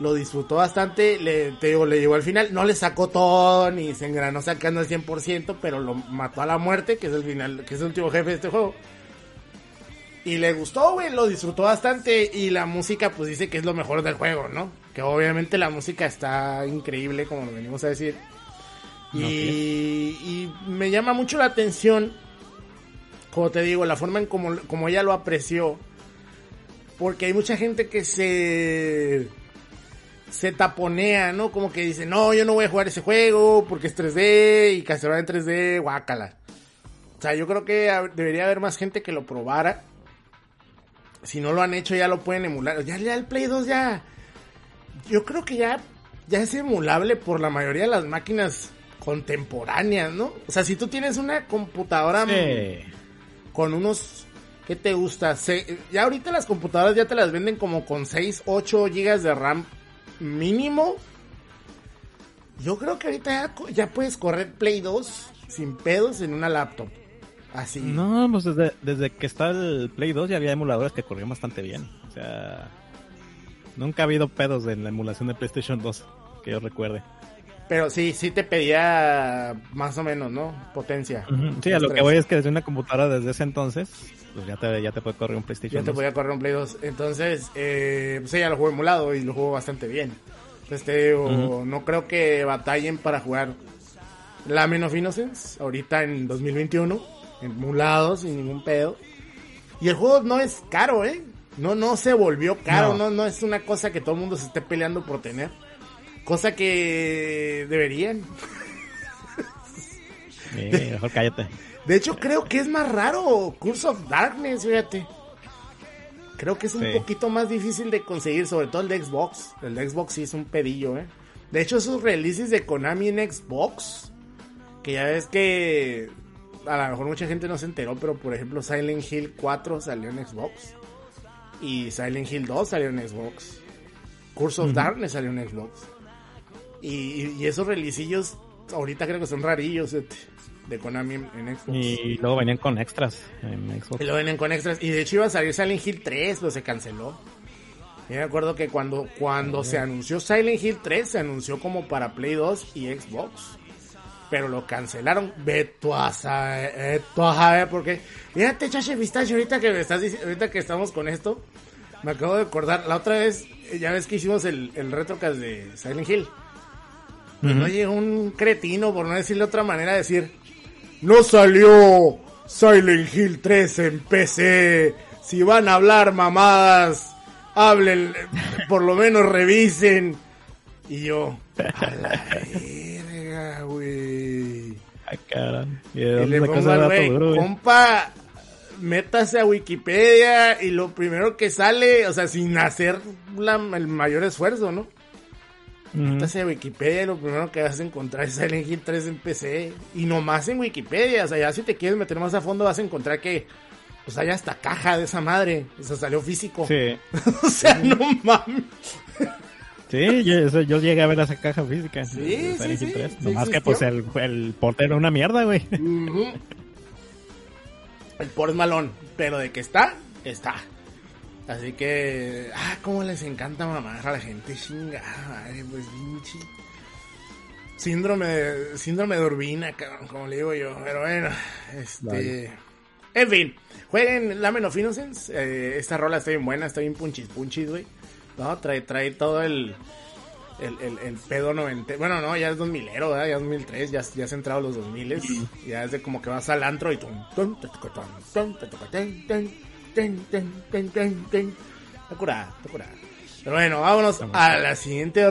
Lo disfrutó bastante. Le, te digo, le llegó al final. No le sacó todo ni se engranó sacando al 100%, pero lo mató a la muerte, que es el final, que es el último jefe de este juego. Y le gustó, güey, lo disfrutó bastante. Y la música, pues dice que es lo mejor del juego, ¿no? Que obviamente la música está increíble, como lo venimos a decir. Y, y me llama mucho la atención, como te digo, la forma en como, como ella lo apreció. Porque hay mucha gente que se se taponea, ¿no? Como que dice, no, yo no voy a jugar ese juego porque es 3D y Castlevania en 3D, guácala. O sea, yo creo que debería haber más gente que lo probara. Si no lo han hecho, ya lo pueden emular. Ya, ya el Play 2 ya. Yo creo que ya, ya es emulable por la mayoría de las máquinas contemporáneas, ¿no? O sea, si tú tienes una computadora Sí. con unos. ¿Qué te gusta? Se- ya ahorita las computadoras ya te las venden como con 6, 8 gigas de RAM mínimo. Yo creo que ahorita ya, puedes correr Play 2 sin pedos en una laptop. Así. No, pues desde, desde que está el Play 2 ya había emuladores que corrían bastante bien. O sea, nunca ha habido pedos en la emulación de PlayStation 2, que yo recuerde. Pero sí, sí te pedía más o menos, ¿no? Potencia. Ujú. Sí, a lo que voy es que desde una computadora desde ese entonces, pues ya te, ya te puede correr un Ya PlayStation. te 2. podía correr un Play 2. Entonces, eh, pues ya lo juego emulado y lo juego bastante bien. Entonces te digo, no creo que batallen para jugar la of Innocence ahorita en 2021, emulado sin ningún pedo. Y el juego no es caro, ¿eh? No, no se volvió caro, no. No. no, es una cosa que todo el mundo se esté peleando por tener. Cosa que deberían. Sí, mejor cállate. De hecho, creo que es más raro Curse of Darkness, fíjate. Creo que es un Sí. poquito más difícil de conseguir, sobre todo el de Xbox. El de Xbox sí es un pedillo, ¿eh? De hecho, esos releases de Konami en Xbox, que ya ves que a lo mejor mucha gente no se enteró, pero por ejemplo Silent Hill 4 salió en Xbox. Y Silent Hill 2 salió en Xbox. Curse of Darkness salió en Xbox. Y, y- esos releasillos ahorita creo que son rarillos fíjate, de Konami en, Xbox. Y luego venían con extras en Xbox. Y lo venden con extras. Y de hecho iba a salir Silent Hill 3, pero se canceló. Yo me acuerdo que cuando, cuando se anunció Silent Hill 3, se anunció como para Play 2 y Xbox. Pero lo cancelaron. Veto a saber, veto a saber por qué. Fíjate, Chache Pistache, ahorita que me estás ahorita que estamos con esto, me acabo de acordar. La otra vez, ya ves que hicimos el, el retrocast de Silent Hill. Pues no llegó un cretino, por no decirle de otra manera, a decir, no salió Silent Hill 3 en PC. Si van a hablar mamadas, hablen, por lo menos revisen. Y yo, a la verga, güey. Ay, caray. ¿Y le pongo al güey? compa, métase a Wikipedia y lo primero que sale, o sea, sin hacer la- el mayor esfuerzo, ¿no? Ujú. Métase a Wikipedia y lo primero que vas a encontrar es Silent Hill 3 en PC. Y nomás en Wikipedia, o sea, ya si te quieres meter más a fondo vas a encontrar que, pues hay hasta caja de esa madre. O sea, salió físico. Sí. o sea, no mames. Sí, yo, eso- yo llegué a ver esa caja física. Sí, sí, sí, 3. sí Nomás que pues el, el porte era una mierda, güey. El por es malón, pero de que está, está. Así que, ah, cómo les encanta mamar a la gente, chingada, madre, pues pinche. Síndrome de, síndrome de urbina, cabrón, como le digo yo. Pero bueno, este. Vale. En fin, jueguen Lamen of Innocence. eh, esta rola está bien buena, está bien punchis punchis, güey. No, trae, trae todo el. El, el, el pedo 90. Bueno, no, ya es 2000, ¿verdad? Ya es 2003, ya, ya has entrado a los 2000. Ya es de como que vas al antro y. tum, tum, ten, ten, ten, ten, ten. Está curada. Pero bueno, vámonos a la siguiente.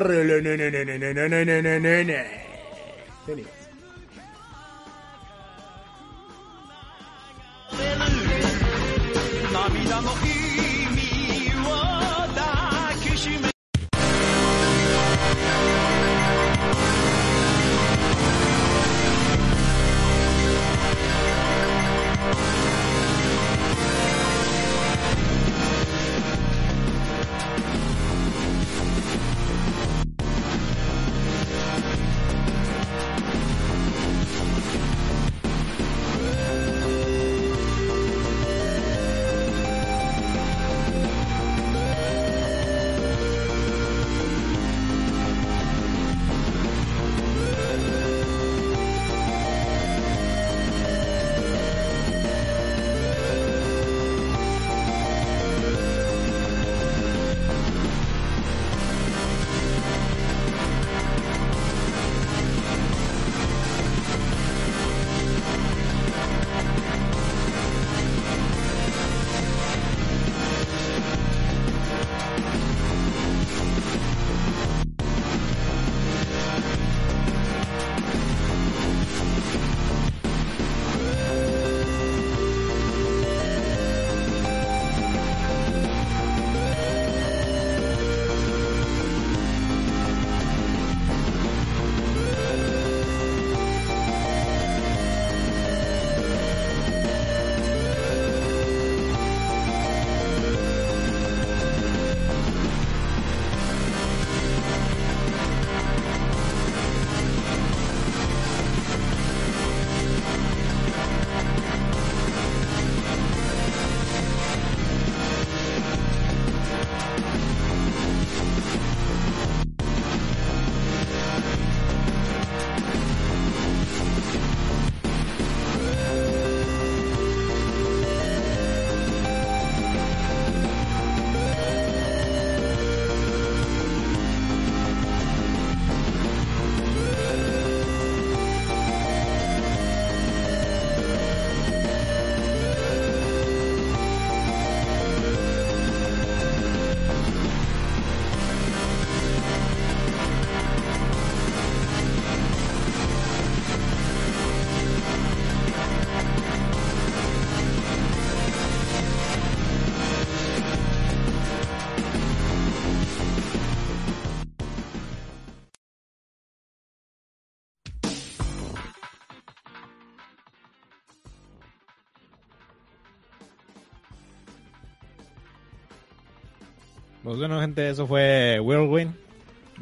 Pues bueno, gente, eso fue Whirlwind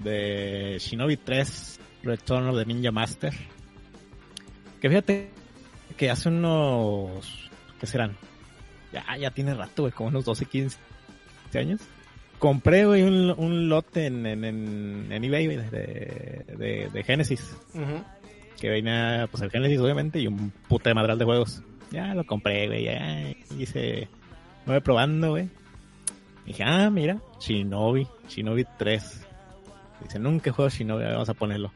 de Shinobi 3 Return of the Ninja Master. Que fíjate que hace unos. ¿Qué serán? Ya, ya tiene rato, güey, como unos 12, 15 años. Compré, güey, un, un lote en, en, en, en eBay güey, de, de, de Genesis. Que venía, pues el Genesis, obviamente, y un puta de madral de juegos. Ya lo compré, güey, ya hice. Me voy probando, güey. Dije, ah, mira, Shinobi, Shinobi 3. Dice, nunca jugado Shinobi, vamos a ponerlo.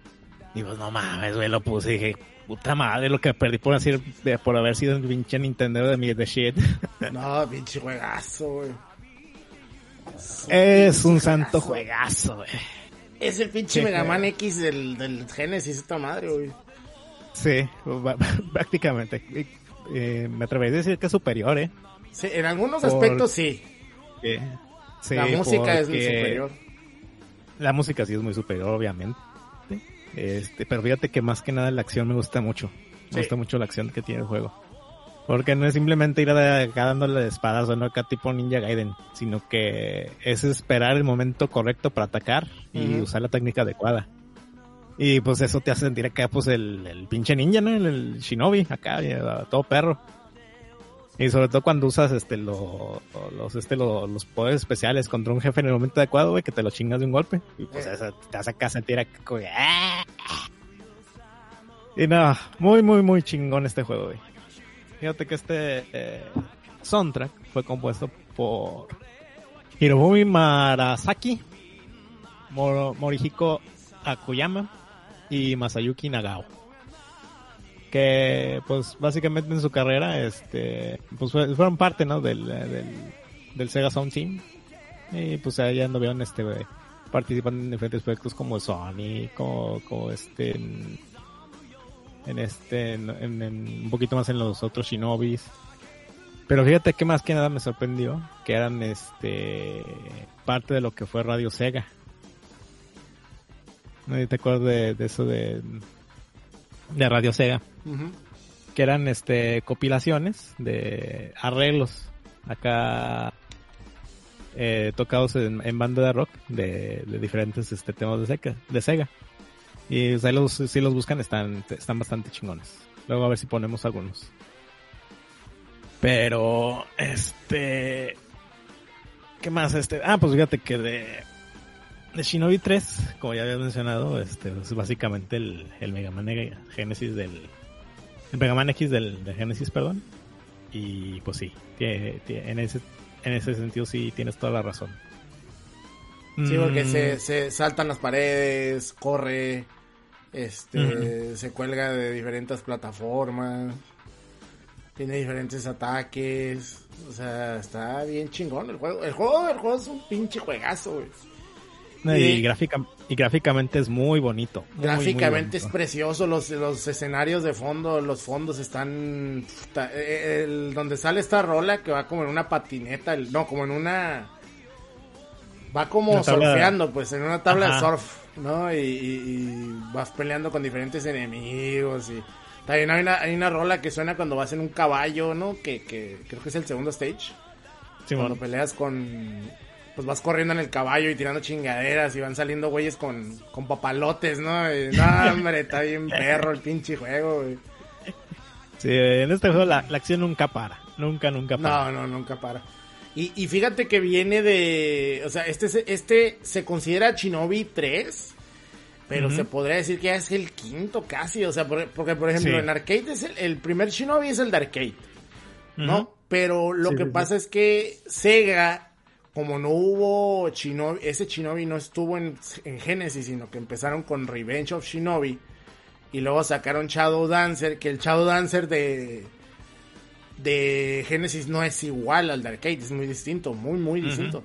Y pues no mames, güey, lo puse. Dije, puta madre, lo que perdí por, de- por haber sido un pinche Nintendo de mi de shit. No, pinche juegazo, güey. es un santo juegazo, güey. Es el pinche Sí, Mega güey. Man X del, del Genesis, esta madre, güey. Sí, prácticamente. Eh, me atrevería a decir que es superior, ¿eh? Sí, en algunos Por- aspectos sí. Sí, la música es muy superior. La música sí es muy superior, obviamente. Este, pero fíjate que más que nada la acción me gusta mucho. Me Sí. gusta mucho la acción que tiene el juego. Porque no es simplemente ir acá dándole espadas o no acá tipo Ninja Gaiden, sino que es esperar el momento correcto para atacar y usar la técnica adecuada. Y pues eso te hace sentir acá pues el, el pinche ninja, ¿no? El, el shinobi, acá, todo perro. Y sobre todo cuando usas este lo- los este lo- los poderes especiales contra un jefe en el momento adecuado, güey, que te lo chingas de un golpe. Y pues Eh. eso te hace acá sentir acá, ¡ah! Y nada, muy muy muy chingón este juego, güey. Fíjate que este eh, soundtrack fue compuesto por Hirofumi Marasaki, Moro- Morihiko Akuyama y Masayuki Nagao. Que pues básicamente en su carrera este pues fue- fueron parte ¿no? del, eh, del, del Sega Sound Team. Y pues ahí anduvieron este participando en diferentes proyectos como Sony, como, este en, este en, un poquito más en los otros Shinobis. Pero fíjate que más que nada me sorprendió que eran este parte de lo que fue Radio Sega. No te acuerdas de, de eso de, de Radio Sega, Que eran este compilaciones de arreglos acá eh, tocados en, banda de rock de, diferentes este temas de Sega, de Sega. Y o los, si los buscan están, están bastante chingones. Luego a ver si ponemos algunos. Pero, este... ¿Qué más? Este, ah, pues fíjate que de, de Shinobi 3, como ya había mencionado, este es básicamente el, el Mega Man Genesis del... El Mega Man X del, de Genesis, perdón. Y pues sí, tie- tie- en, ese, en ese sentido sí tienes toda la razón. Sí, porque Mm, se, se saltan las paredes, corre, este, se cuelga de diferentes plataformas, tiene diferentes ataques, o sea, está bien chingón el juego. El juego, el juego es un pinche juegazo, güey. Y, y- gráfica, y gráficamente es muy bonito. muy, muy Gráficamente es precioso, los, los escenarios de fondo, los fondos están... puta, eh, el- donde sale esta rola que va como en una patineta, el- no, como en una... Va como de- surfeando, pues, en una tabla de surf, ¿no? Y, vas peleando con diferentes enemigos y... También hay una, hay una rola que suena cuando vas en un caballo, ¿no? Que, que creo que es el segundo stage. Simón. Cuando peleas con... Pues vas corriendo en el caballo y tirando chingaderas y van saliendo güeyes con, con papalotes, ¿no? Y, no, hombre, está bien perro el pinche juego, güey. Sí, en este juego la, la acción nunca para. Nunca, nunca para. No, no, nunca para. Y, y fíjate que viene de... O sea, este, se- este se considera Shinobi 3, pero se podría decir que ya es el quinto casi. O sea, por- porque por ejemplo Sí. en arcade es el, el primer Shinobi es el de arcade. ¿no? Pero lo Sí, que sí. pasa es que Sega, como no hubo Shinobi, ese Shinobi no estuvo en, en Genesis, sino que empezaron con Revenge of Shinobi y luego sacaron Shadow Dancer, que el Shadow Dancer de de Genesis no es igual al de arcade, es muy distinto, muy muy distinto.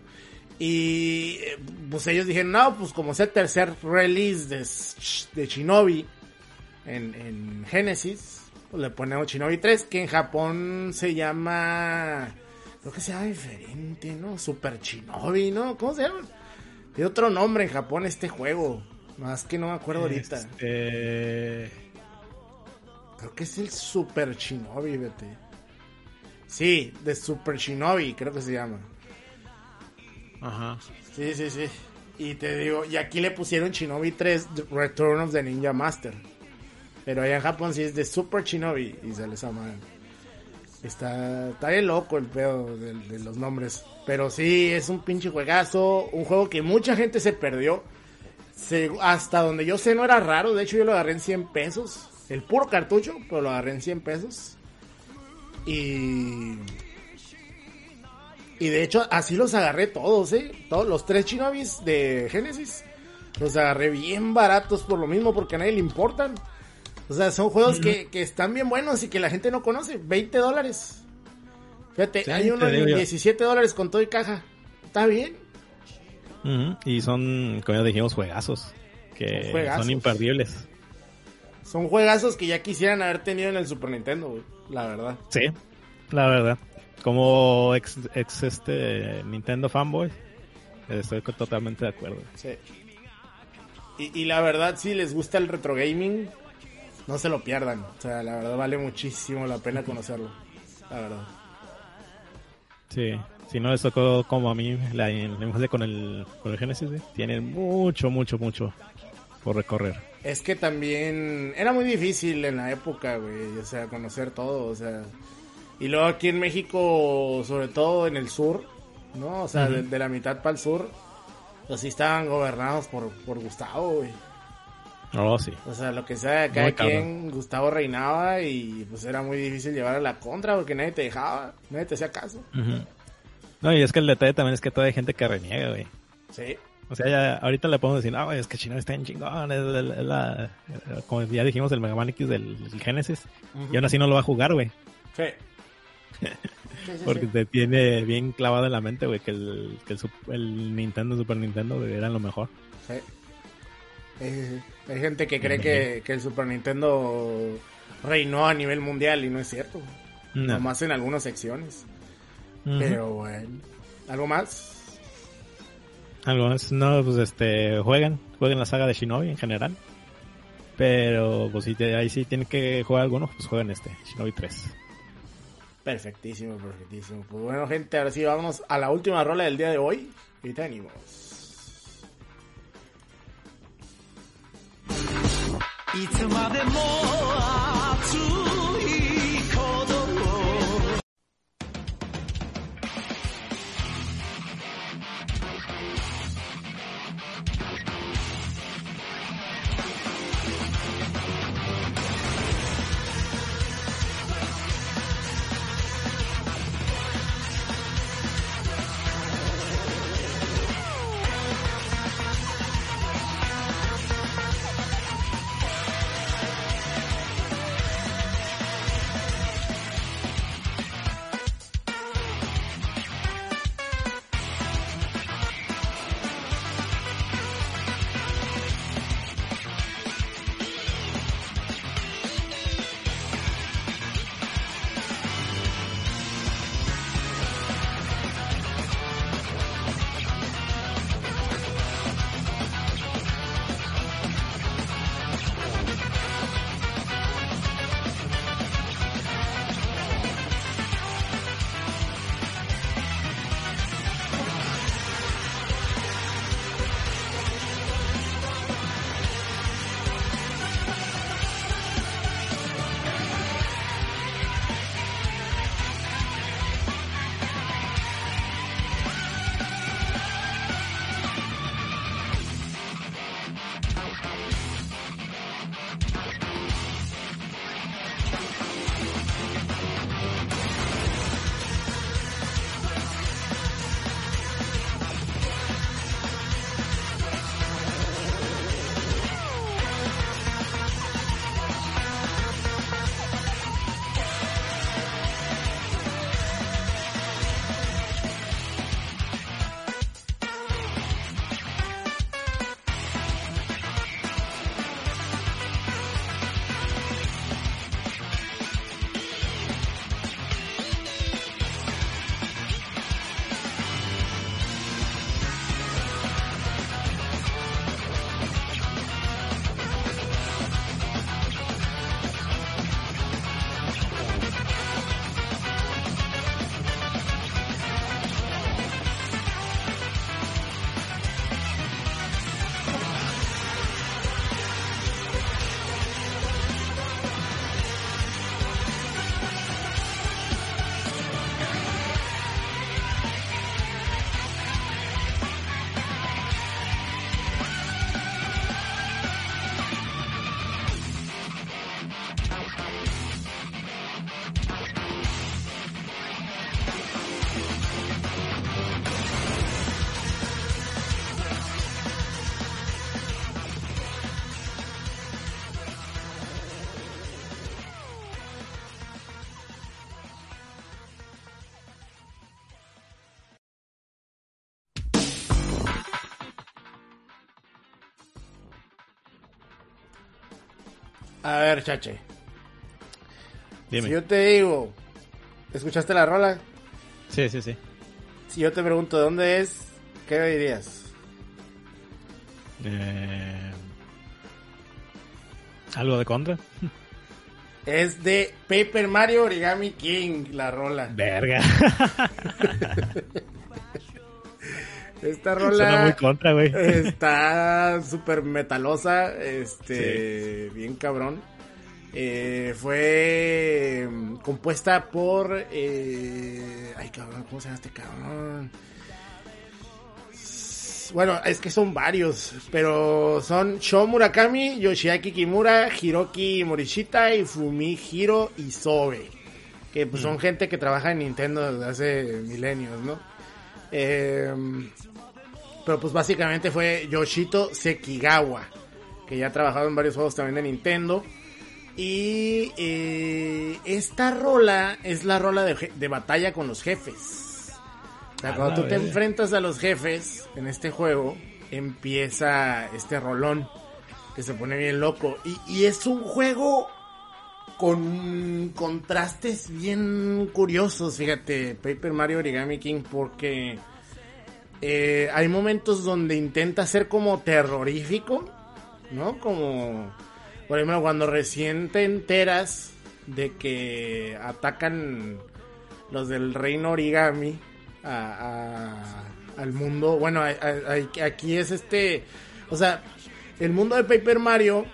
Y pues ellos dijeron, no, pues como es el tercer release de, de Shinobi en, en Genesis, pues le ponemos Shinobi 3, que en Japón se llama, creo que se llama diferente, ¿no? Super Shinobi, ¿no? ¿Cómo se llama? Tiene otro nombre en Japón este juego, más que no me acuerdo ahorita. Este, Creo que es el Super Shinobi, vete. Sí, de Super Shinobi, creo que se llama. Ajá. Sí, sí, sí. Y te digo, y aquí le pusieron Shinobi 3 Return of the Ninja Master. Pero allá en Japón sí es de Super Shinobi y se les ama. Está, está bien loco el pedo de, los nombres. Pero sí, es un pinche juegazo. Un juego que mucha gente se perdió. Se- hasta donde yo sé no era raro. De hecho yo lo agarré en 100 pesos. El puro cartucho, pero lo agarré en 100 pesos. Y... Y de hecho así los agarré todos, ¿eh? Todos los tres Shinobis de Genesis. Los agarré bien baratos por lo mismo, porque a nadie le importan. O sea, son juegos que, que están bien buenos y que la gente no conoce. 20 dólares. Fíjate, Sí, hay uno yo. 17 dólares con todo y caja. Está bien. Y son, como ya dijimos, juegazos. Que Son juegazos. son imperdibles. Son juegazos que ya quisieran haber tenido en el Super Nintendo, güey. La verdad. Sí, la verdad. Como ex, ex este Nintendo fanboy, estoy totalmente de acuerdo. Sí. Y, y la verdad, si les gusta el retro gaming, no se lo pierdan. O sea, la verdad vale muchísimo la pena conocerlo. La verdad. Sí, si no les tocó como a mí la, la con el, con el Genesis, güey, tienen mucho, mucho, mucho por recorrer. Es que también era muy difícil en la época, güey, o sea, conocer todo, o sea. Y luego aquí en México, sobre todo en el sur, ¿no? O sea, de, de la mitad para el sur, pues sí estaban gobernados por, por Gustavo, güey. Oh, sí. O sea, lo que sea, cada Muy cabrón. quien, Gustavo reinaba y pues era muy difícil llevar a la contra porque nadie te dejaba, nadie te hacía caso. No, y es que el detalle también es que todavía hay gente que reniega, güey. Sí. O sea, ya, ahorita le podemos decir, ah, güey, es que Chino está en chingón, es, la, como ya dijimos, el Mega Man X del, del Genesis. Y aún así no lo va a jugar, güey. Sí. Sí, sí, Porque sí. te tiene bien clavado en la mente, güey, que el, que el, el Nintendo, Super Nintendo, güey, eran lo mejor. Sí. Hay gente que cree que, que el Super Nintendo reinó a nivel mundial y no es cierto. No. Nomás en algunas secciones. Pero bueno. ¿Algo más? Algo más, no, pues este, jueguen, jueguen la saga de Shinobi en general. Pero, pues si te- ahí sí tienen que jugar alguno, pues jueguen este, Shinobi 3. Perfectísimo, perfectísimo. Pues bueno, gente, ahora sí vamos a la última rola del día de hoy. Y te いつまでも熱い A ver, chache. Dime. Si yo te digo, ¿escuchaste la rola? Sí, sí, sí. Si yo te pregunto de dónde es, ¿qué me dirías? Eh, ¿Algo de contra? Es de Paper Mario Origami King, la rola. Verga. Esta Suena rola muy contra, güey. está súper metalosa, este, bien cabrón. Eh, fue mm, compuesta por, eh, ay cabrón, ¿cómo se llama este cabrón? Bueno, es que son varios, pero son Sho Murakami, Yoshiaki Kimura, Hiroki Morishita y Fumihiro Isobe. Que pues son gente que trabaja en Nintendo desde hace milenios, ¿no? Eh, pero pues básicamente fue Yoshito Sekigawa, que ya ha trabajado en varios juegos también de Nintendo. Y eh, esta rola es la rola de, de batalla con los jefes. O sea, cuando tú te enfrentas a los jefes en este juego, empieza este rolón que se pone bien loco. Y, y es un juego con contrastes bien curiosos, fíjate, Paper Mario Origami King, porque eh, hay momentos donde intenta ser como terrorífico, ¿no? Como, por ejemplo, cuando recién te enteras de que atacan los del reino origami a- al mundo. Bueno, aquí es este, o sea, el mundo de Paper Mario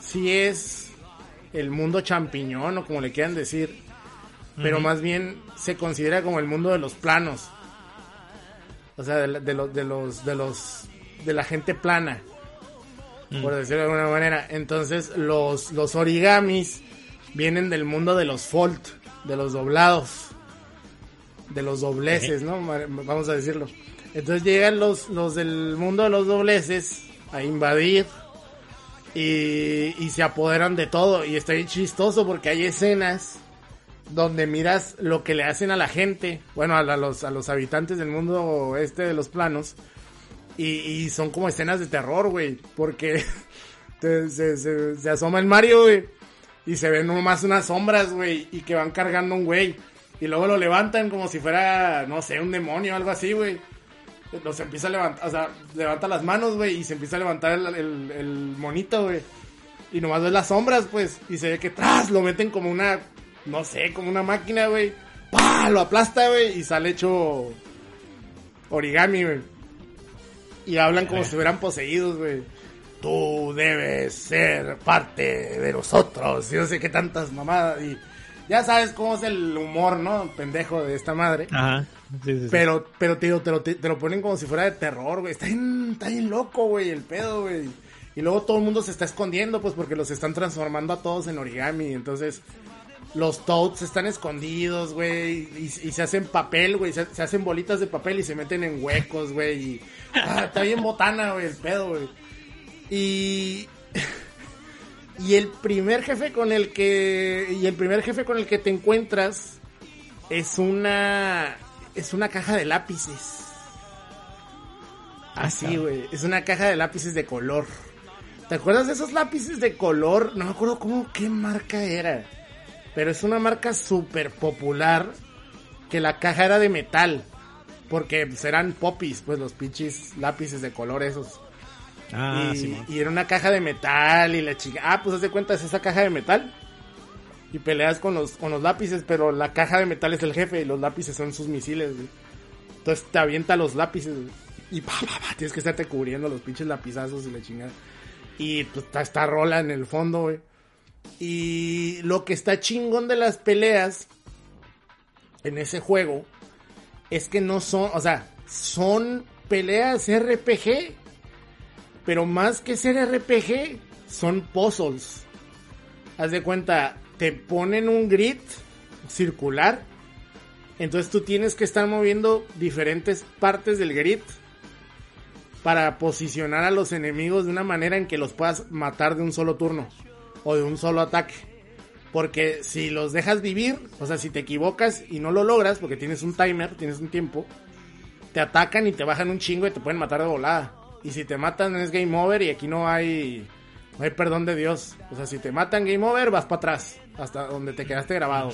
sí es el mundo champiñón o como le quieran decir, pero más bien se considera como el mundo de los planos. O sea, de, la- de los de los de los de la gente plana. Por decirlo de alguna manera. Entonces, los los origamis vienen del mundo de los fold, de los doblados, de los dobleces, ¿no? Vamos a decirlo. Entonces llegan los los del mundo de los dobleces a invadir y, se apoderan de todo. Y está bien chistoso porque hay escenas donde miras lo que le hacen a la gente, bueno, a, los, a los habitantes del mundo este de los planos. Y, son como escenas de terror, güey. Porque se- se asoma el Mario, güey. Y se ven nomás unas sombras, güey. Y que van cargando un güey. Y luego lo levantan como si fuera, no sé, un demonio o algo así, güey. Los empieza a levantar, o sea, levanta las manos, güey. Y se empieza a levantar el, el- el monito, güey. Y nomás ves las sombras, pues. Y se ve que tras lo meten como una, no sé, como una máquina, güey. ¡Pah! Lo aplasta, güey. Y sale hecho origami, güey. Y hablan como si estuvieran poseídos, güey. Tú debes ser parte de nosotros. Y no sé qué tantas mamadas. Y ya sabes cómo es el humor, ¿no? Pendejo de esta madre. Ajá. Sí, sí, sí. Pero, pero te, digo, te, lo, te, te lo ponen como si fuera de terror, güey. Está bien, está bien loco, güey, el pedo, güey. Y luego todo el mundo se está escondiendo, pues, porque los están transformando a todos en origami. Entonces, los Toads están escondidos, güey. Y, y se hacen papel, güey. Se, se hacen bolitas de papel y se meten en huecos, güey. Y ah, está bien botana, güey, el pedo, güey. Y... Y el primer jefe con el que... Y el primer jefe con el que te encuentras es una es una caja de lápices. Así, güey, es una caja de lápices de color. ¿Te acuerdas de esos lápices de color? No me acuerdo cómo qué marca era. Pero es una marca súper popular que la caja era de metal. Porque pues, eran popis, pues los pinches lápices de color esos. Ah, y, era una caja de metal y la chica, ah, pues haz de cuenta, es esa caja de metal. Y peleas con los, con los lápices, pero la caja de metal es el jefe y los lápices son sus misiles, güey. Entonces te avienta los lápices, güey. Y pa, pa, pa, tienes que estarte cubriendo los pinches lapizazos y la chingada. Y pues está esta rola en el fondo, güey. Y lo que está chingón de las peleas en ese juego es que no son, o sea, son peleas RPG, pero más que ser RPG, son puzzles. Haz de cuenta, te ponen un grid circular, entonces tú tienes que estar moviendo diferentes partes del grid para posicionar a los enemigos de una manera en que los puedas matar de un solo turno o de un solo ataque. Porque si los dejas vivir, o sea, si te equivocas y no lo logras, porque tienes un timer, tienes un tiempo, te atacan y te bajan un chingo y te pueden matar de volada. Y si te matan es game over y aquí no hay No hay perdón de Dios. O sea, si te matan Game Over, vas para atrás. Hasta donde te quedaste grabado.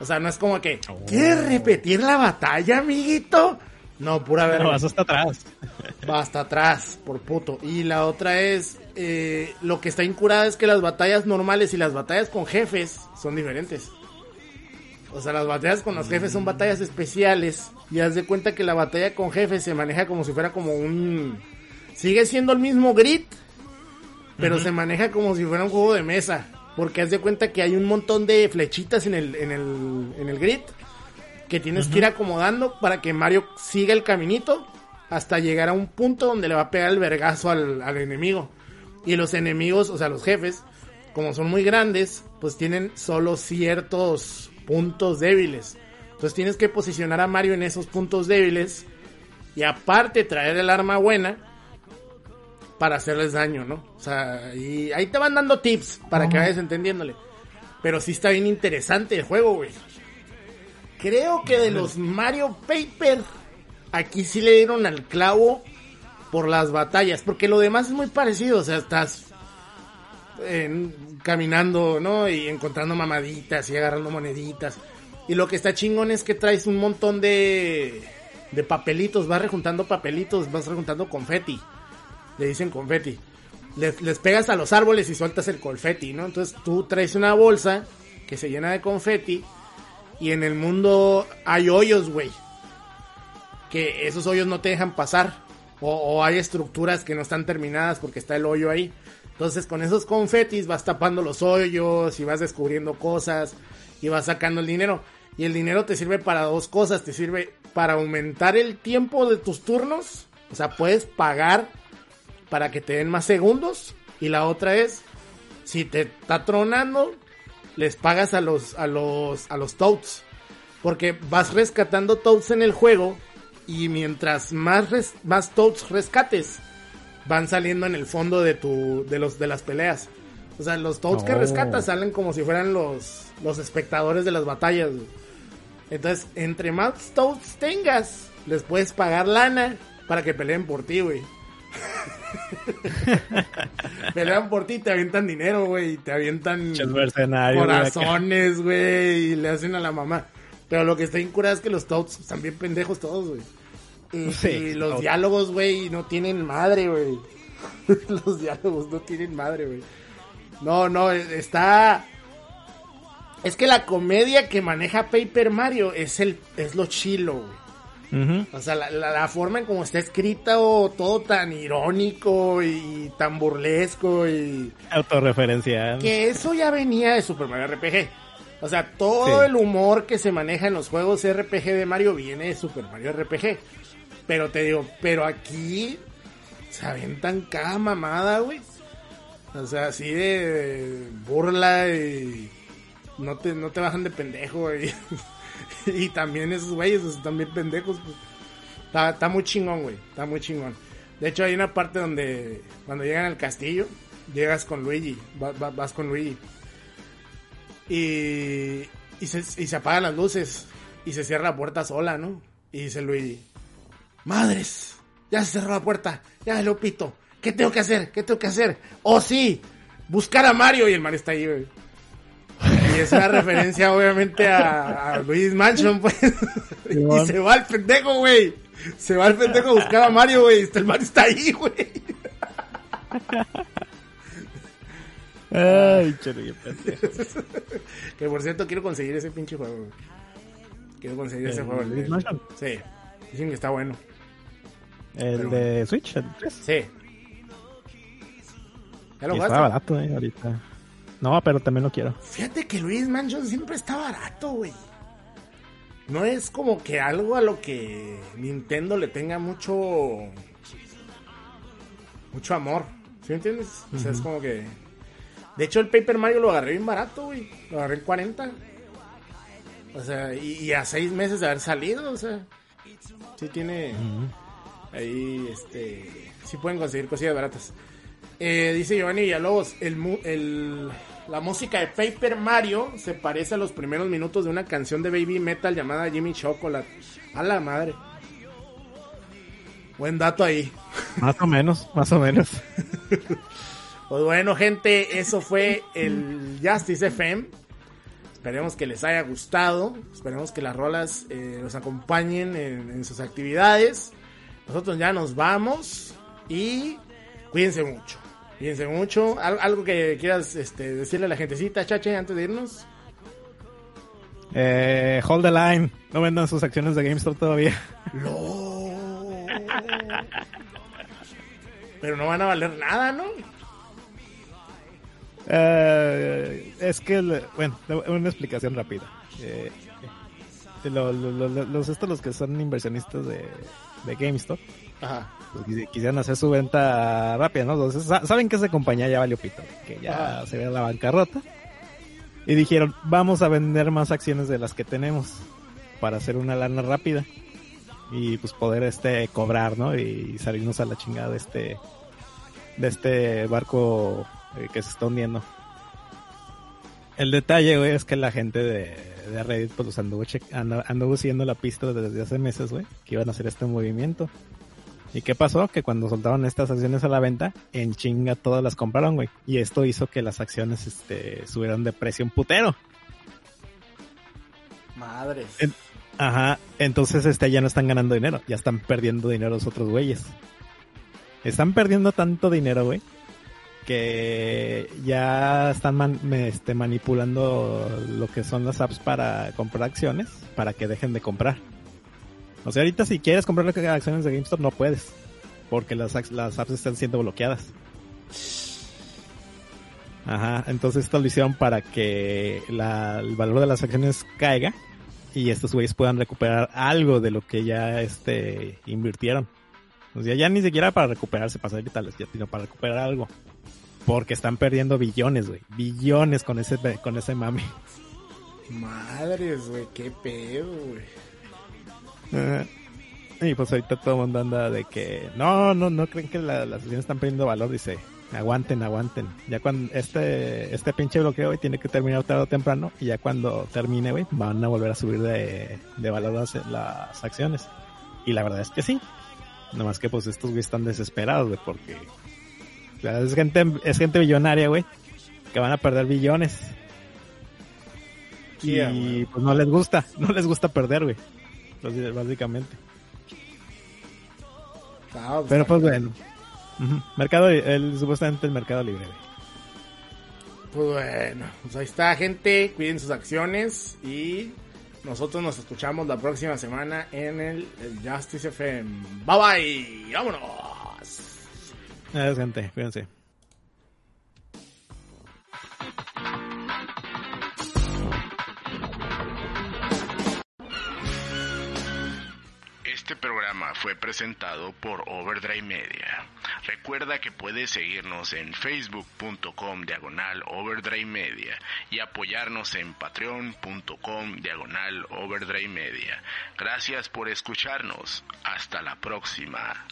O sea, no es como que. ¿Quieres repetir la batalla, amiguito? No, pura verga. No, vas hasta atrás. Va hasta atrás, por puto. Y la otra es, eh, lo que está incurada es que las batallas normales y las batallas con jefes son diferentes. O sea, las batallas con los jefes son batallas especiales. Y haz de cuenta que la batalla con jefes se maneja como si fuera como un... Sigue siendo el mismo grid, pero se maneja como si fuera un juego de mesa. Porque haz de cuenta que hay un montón de flechitas en el, en el, en el grid que tienes que ir acomodando para que Mario siga el caminito hasta llegar a un punto donde le va a pegar el vergazo al, al enemigo. Y los enemigos, o sea, los jefes, como son muy grandes, pues tienen solo ciertos puntos débiles. Entonces tienes que posicionar a Mario en esos puntos débiles y aparte traer el arma buena para hacerles daño, ¿no? O sea, y ahí te van dando tips para que vayas entendiéndole. Pero sí está bien interesante el juego, güey. Creo que de los Mario Paper, aquí sí le dieron al clavo por las batallas, porque lo demás es muy parecido, o sea, estás en- caminando, ¿no? Y encontrando mamaditas y agarrando moneditas. Y lo que está chingón es que traes un montón de, de papelitos, vas rejuntando papelitos, vas rejuntando confeti. Le dicen confeti. Les, les pegas a los árboles y sueltas el confeti, ¿no? Entonces tú traes una bolsa que se llena de confeti y en el mundo hay hoyos, güey. Que esos hoyos no te dejan pasar. O, o hay estructuras que no están terminadas porque está el hoyo ahí. Entonces con esos confetis vas tapando los hoyos y vas descubriendo cosas y vas sacando el dinero. Y el dinero te sirve para dos cosas. Te sirve para aumentar el tiempo de tus turnos. O sea, puedes pagar para que te den más segundos. Y la otra es, si te está tronando, les pagas a los, a los, a los toads. Porque vas rescatando toads en el juego. Y mientras más, res- más toads rescates, van saliendo en el fondo de tu, de los, de las peleas. O sea, los toads que Oh. rescatas salen como si fueran los, los espectadores de las batallas. Entonces, entre más toads tengas, les puedes pagar lana para que peleen por ti, güey. Pelean por ti, te avientan dinero, güey, te avientan corazones, güey, y le hacen a la mamá. Pero lo que está incurado es que los Toads están bien pendejos todos, güey. Y, Sí, y los diálogos, güey, no tienen madre, güey. los diálogos no tienen madre, güey. No, no, está... Es que la comedia que maneja Paper Mario es el es lo chilo, güey. O sea, la, la- la forma en cómo está escrita o todo tan irónico y tan burlesco y... Autorreferencial. Que eso ya venía de Super Mario RPG. O sea, todo Sí. el humor que se maneja en los juegos RPG de Mario viene de Super Mario RPG. Pero te digo, pero aquí se aventan cada mamada, güey. O sea, así de burla y no te, no te bajan de pendejo, güey. y también esos güeyes están bien pendejos, pues. Está, muy chingón, güey. Está muy chingón. De hecho, hay una parte donde cuando llegan al castillo, llegas con Luigi. va- va- vas con Luigi. Y, y, se, y se apagan las luces. Y se cierra la puerta sola, ¿no? Y dice Luigi: Madres, ya se cerró la puerta. Ya lo pito. ¿Qué tengo que hacer? ¿Qué tengo que hacer? Oh, sí, buscar a Mario. Y el Mario está ahí, güey. Y es una referencia, obviamente, a, a Luis Mansion, pues. y se va el pendejo, güey. Se va el pendejo a buscar a Mario, güey. El Mario está ahí, güey. Ay, qué pendejo. Que por cierto, quiero conseguir ese pinche juego, güey. Quiero conseguir ese ¿El juego. Luis Mansion? Sí. Dicen que está bueno. El Pero- de Switch, el 3. Sí. ¿Ya lo Y está barato, eh, ahorita. No, pero también lo quiero. Fíjate que Luis Mansion siempre está barato, güey. No es como que algo a lo que Nintendo le tenga mucho. mucho amor. ¿Sí me entiendes? O sea, es como que. De hecho, el Paper Mario lo agarré bien barato, güey. Lo agarré en 40. O sea, y, y a seis meses de haber salido, o sea. Sí tiene. Ahí, este. Sí pueden conseguir cosillas baratas. Eh, dice Giovanni Villalobos, el, la música de Paper Mario se parece a los primeros minutos de una canción de Baby Metal llamada Jimmy Chocolate. A la madre. Buen dato ahí. Más o menos, más o menos. Pues bueno, gente, eso fue el Justice FM. Esperemos que les haya gustado. Esperemos que las rolas eh, los acompañen en, en sus actividades. Nosotros ya nos vamos y cuídense mucho. Cuídense mucho. Al- algo que quieras este, decirle a la gentecita, Chache, antes de irnos. Eh, hold the line. No vendan sus acciones de GameStop todavía. No. Pero no van a valer nada, ¿no? Eh, es que, el- bueno, una explicación rápida. Eh, lo- lo- lo- los estos los que son inversionistas de, de GameStop Ajá. Quisi- quisieran hacer su venta rápida, ¿no? Entonces, sa- saben que esa compañía ya valió pito, que ya Ah. se ve la bancarrota. Y dijeron, vamos a vender más acciones de las que tenemos para hacer una lana rápida y pues poder este cobrar, ¿no? Y salirnos a la chingada de este de este barco eh, que se está hundiendo. El detalle, güey, es que la gente de, de Reddit pues los anduvo, anduvo siguiendo la pista desde hace meses, güey, que iban a hacer este movimiento. ¿Y qué pasó? Que cuando soltaron estas acciones a la venta, en chinga todas las compraron, güey. Y esto hizo que las acciones este, subieran de precio un putero. Madres. En- Ajá, entonces este ya no están ganando dinero, ya están perdiendo dinero los otros güeyes. Están perdiendo tanto dinero, güey, que ya están man- este, manipulando lo que son las apps para comprar acciones para que dejen de comprar. O sea, ahorita si quieres comprar acciones de GameStop no puedes, porque las, las apps están siendo bloqueadas. Ajá, entonces esto lo hicieron para que el valor de las acciones caiga y estos güeyes puedan recuperar algo de lo que ya este invirtieron. O sea, ya ni siquiera para recuperarse, para salir tales, sino para recuperar algo. Porque están perdiendo billones, güey. Billones con ese con ese mami. Madres, güey, qué pedo, güey. Ajá. y pues ahorita todo el mundo anda de que no, no, no creen que la- las acciones están perdiendo valor, dice. Aguanten, aguanten. Ya cuando este este pinche bloqueo güey, tiene que terminar tarde o temprano y ya cuando termine, güey, van a volver a subir de, de valor las, las acciones. Y la verdad es que sí. Nomás que pues estos güeyes están desesperados, güey, porque o sea, es gente es gente billonaria, güey, que van a perder billones. Y güey. pues no les gusta, no les gusta perder, güey. Básicamente. Ah, Pero pues bueno. Mercado, el, supuestamente el mercado libre. Pues bueno, pues ahí está, gente. Cuiden sus acciones y nosotros nos escuchamos la próxima semana en el, el Justice FM. Bye bye, vámonos. Adiós, gente, cuídense. Este programa fue presentado por Overdrive Media. Recuerda que puedes seguirnos en facebook.com diagonal Overdrive Media y apoyarnos en patreon.com diagonal Overdrive Media. Gracias por escucharnos. Hasta la próxima.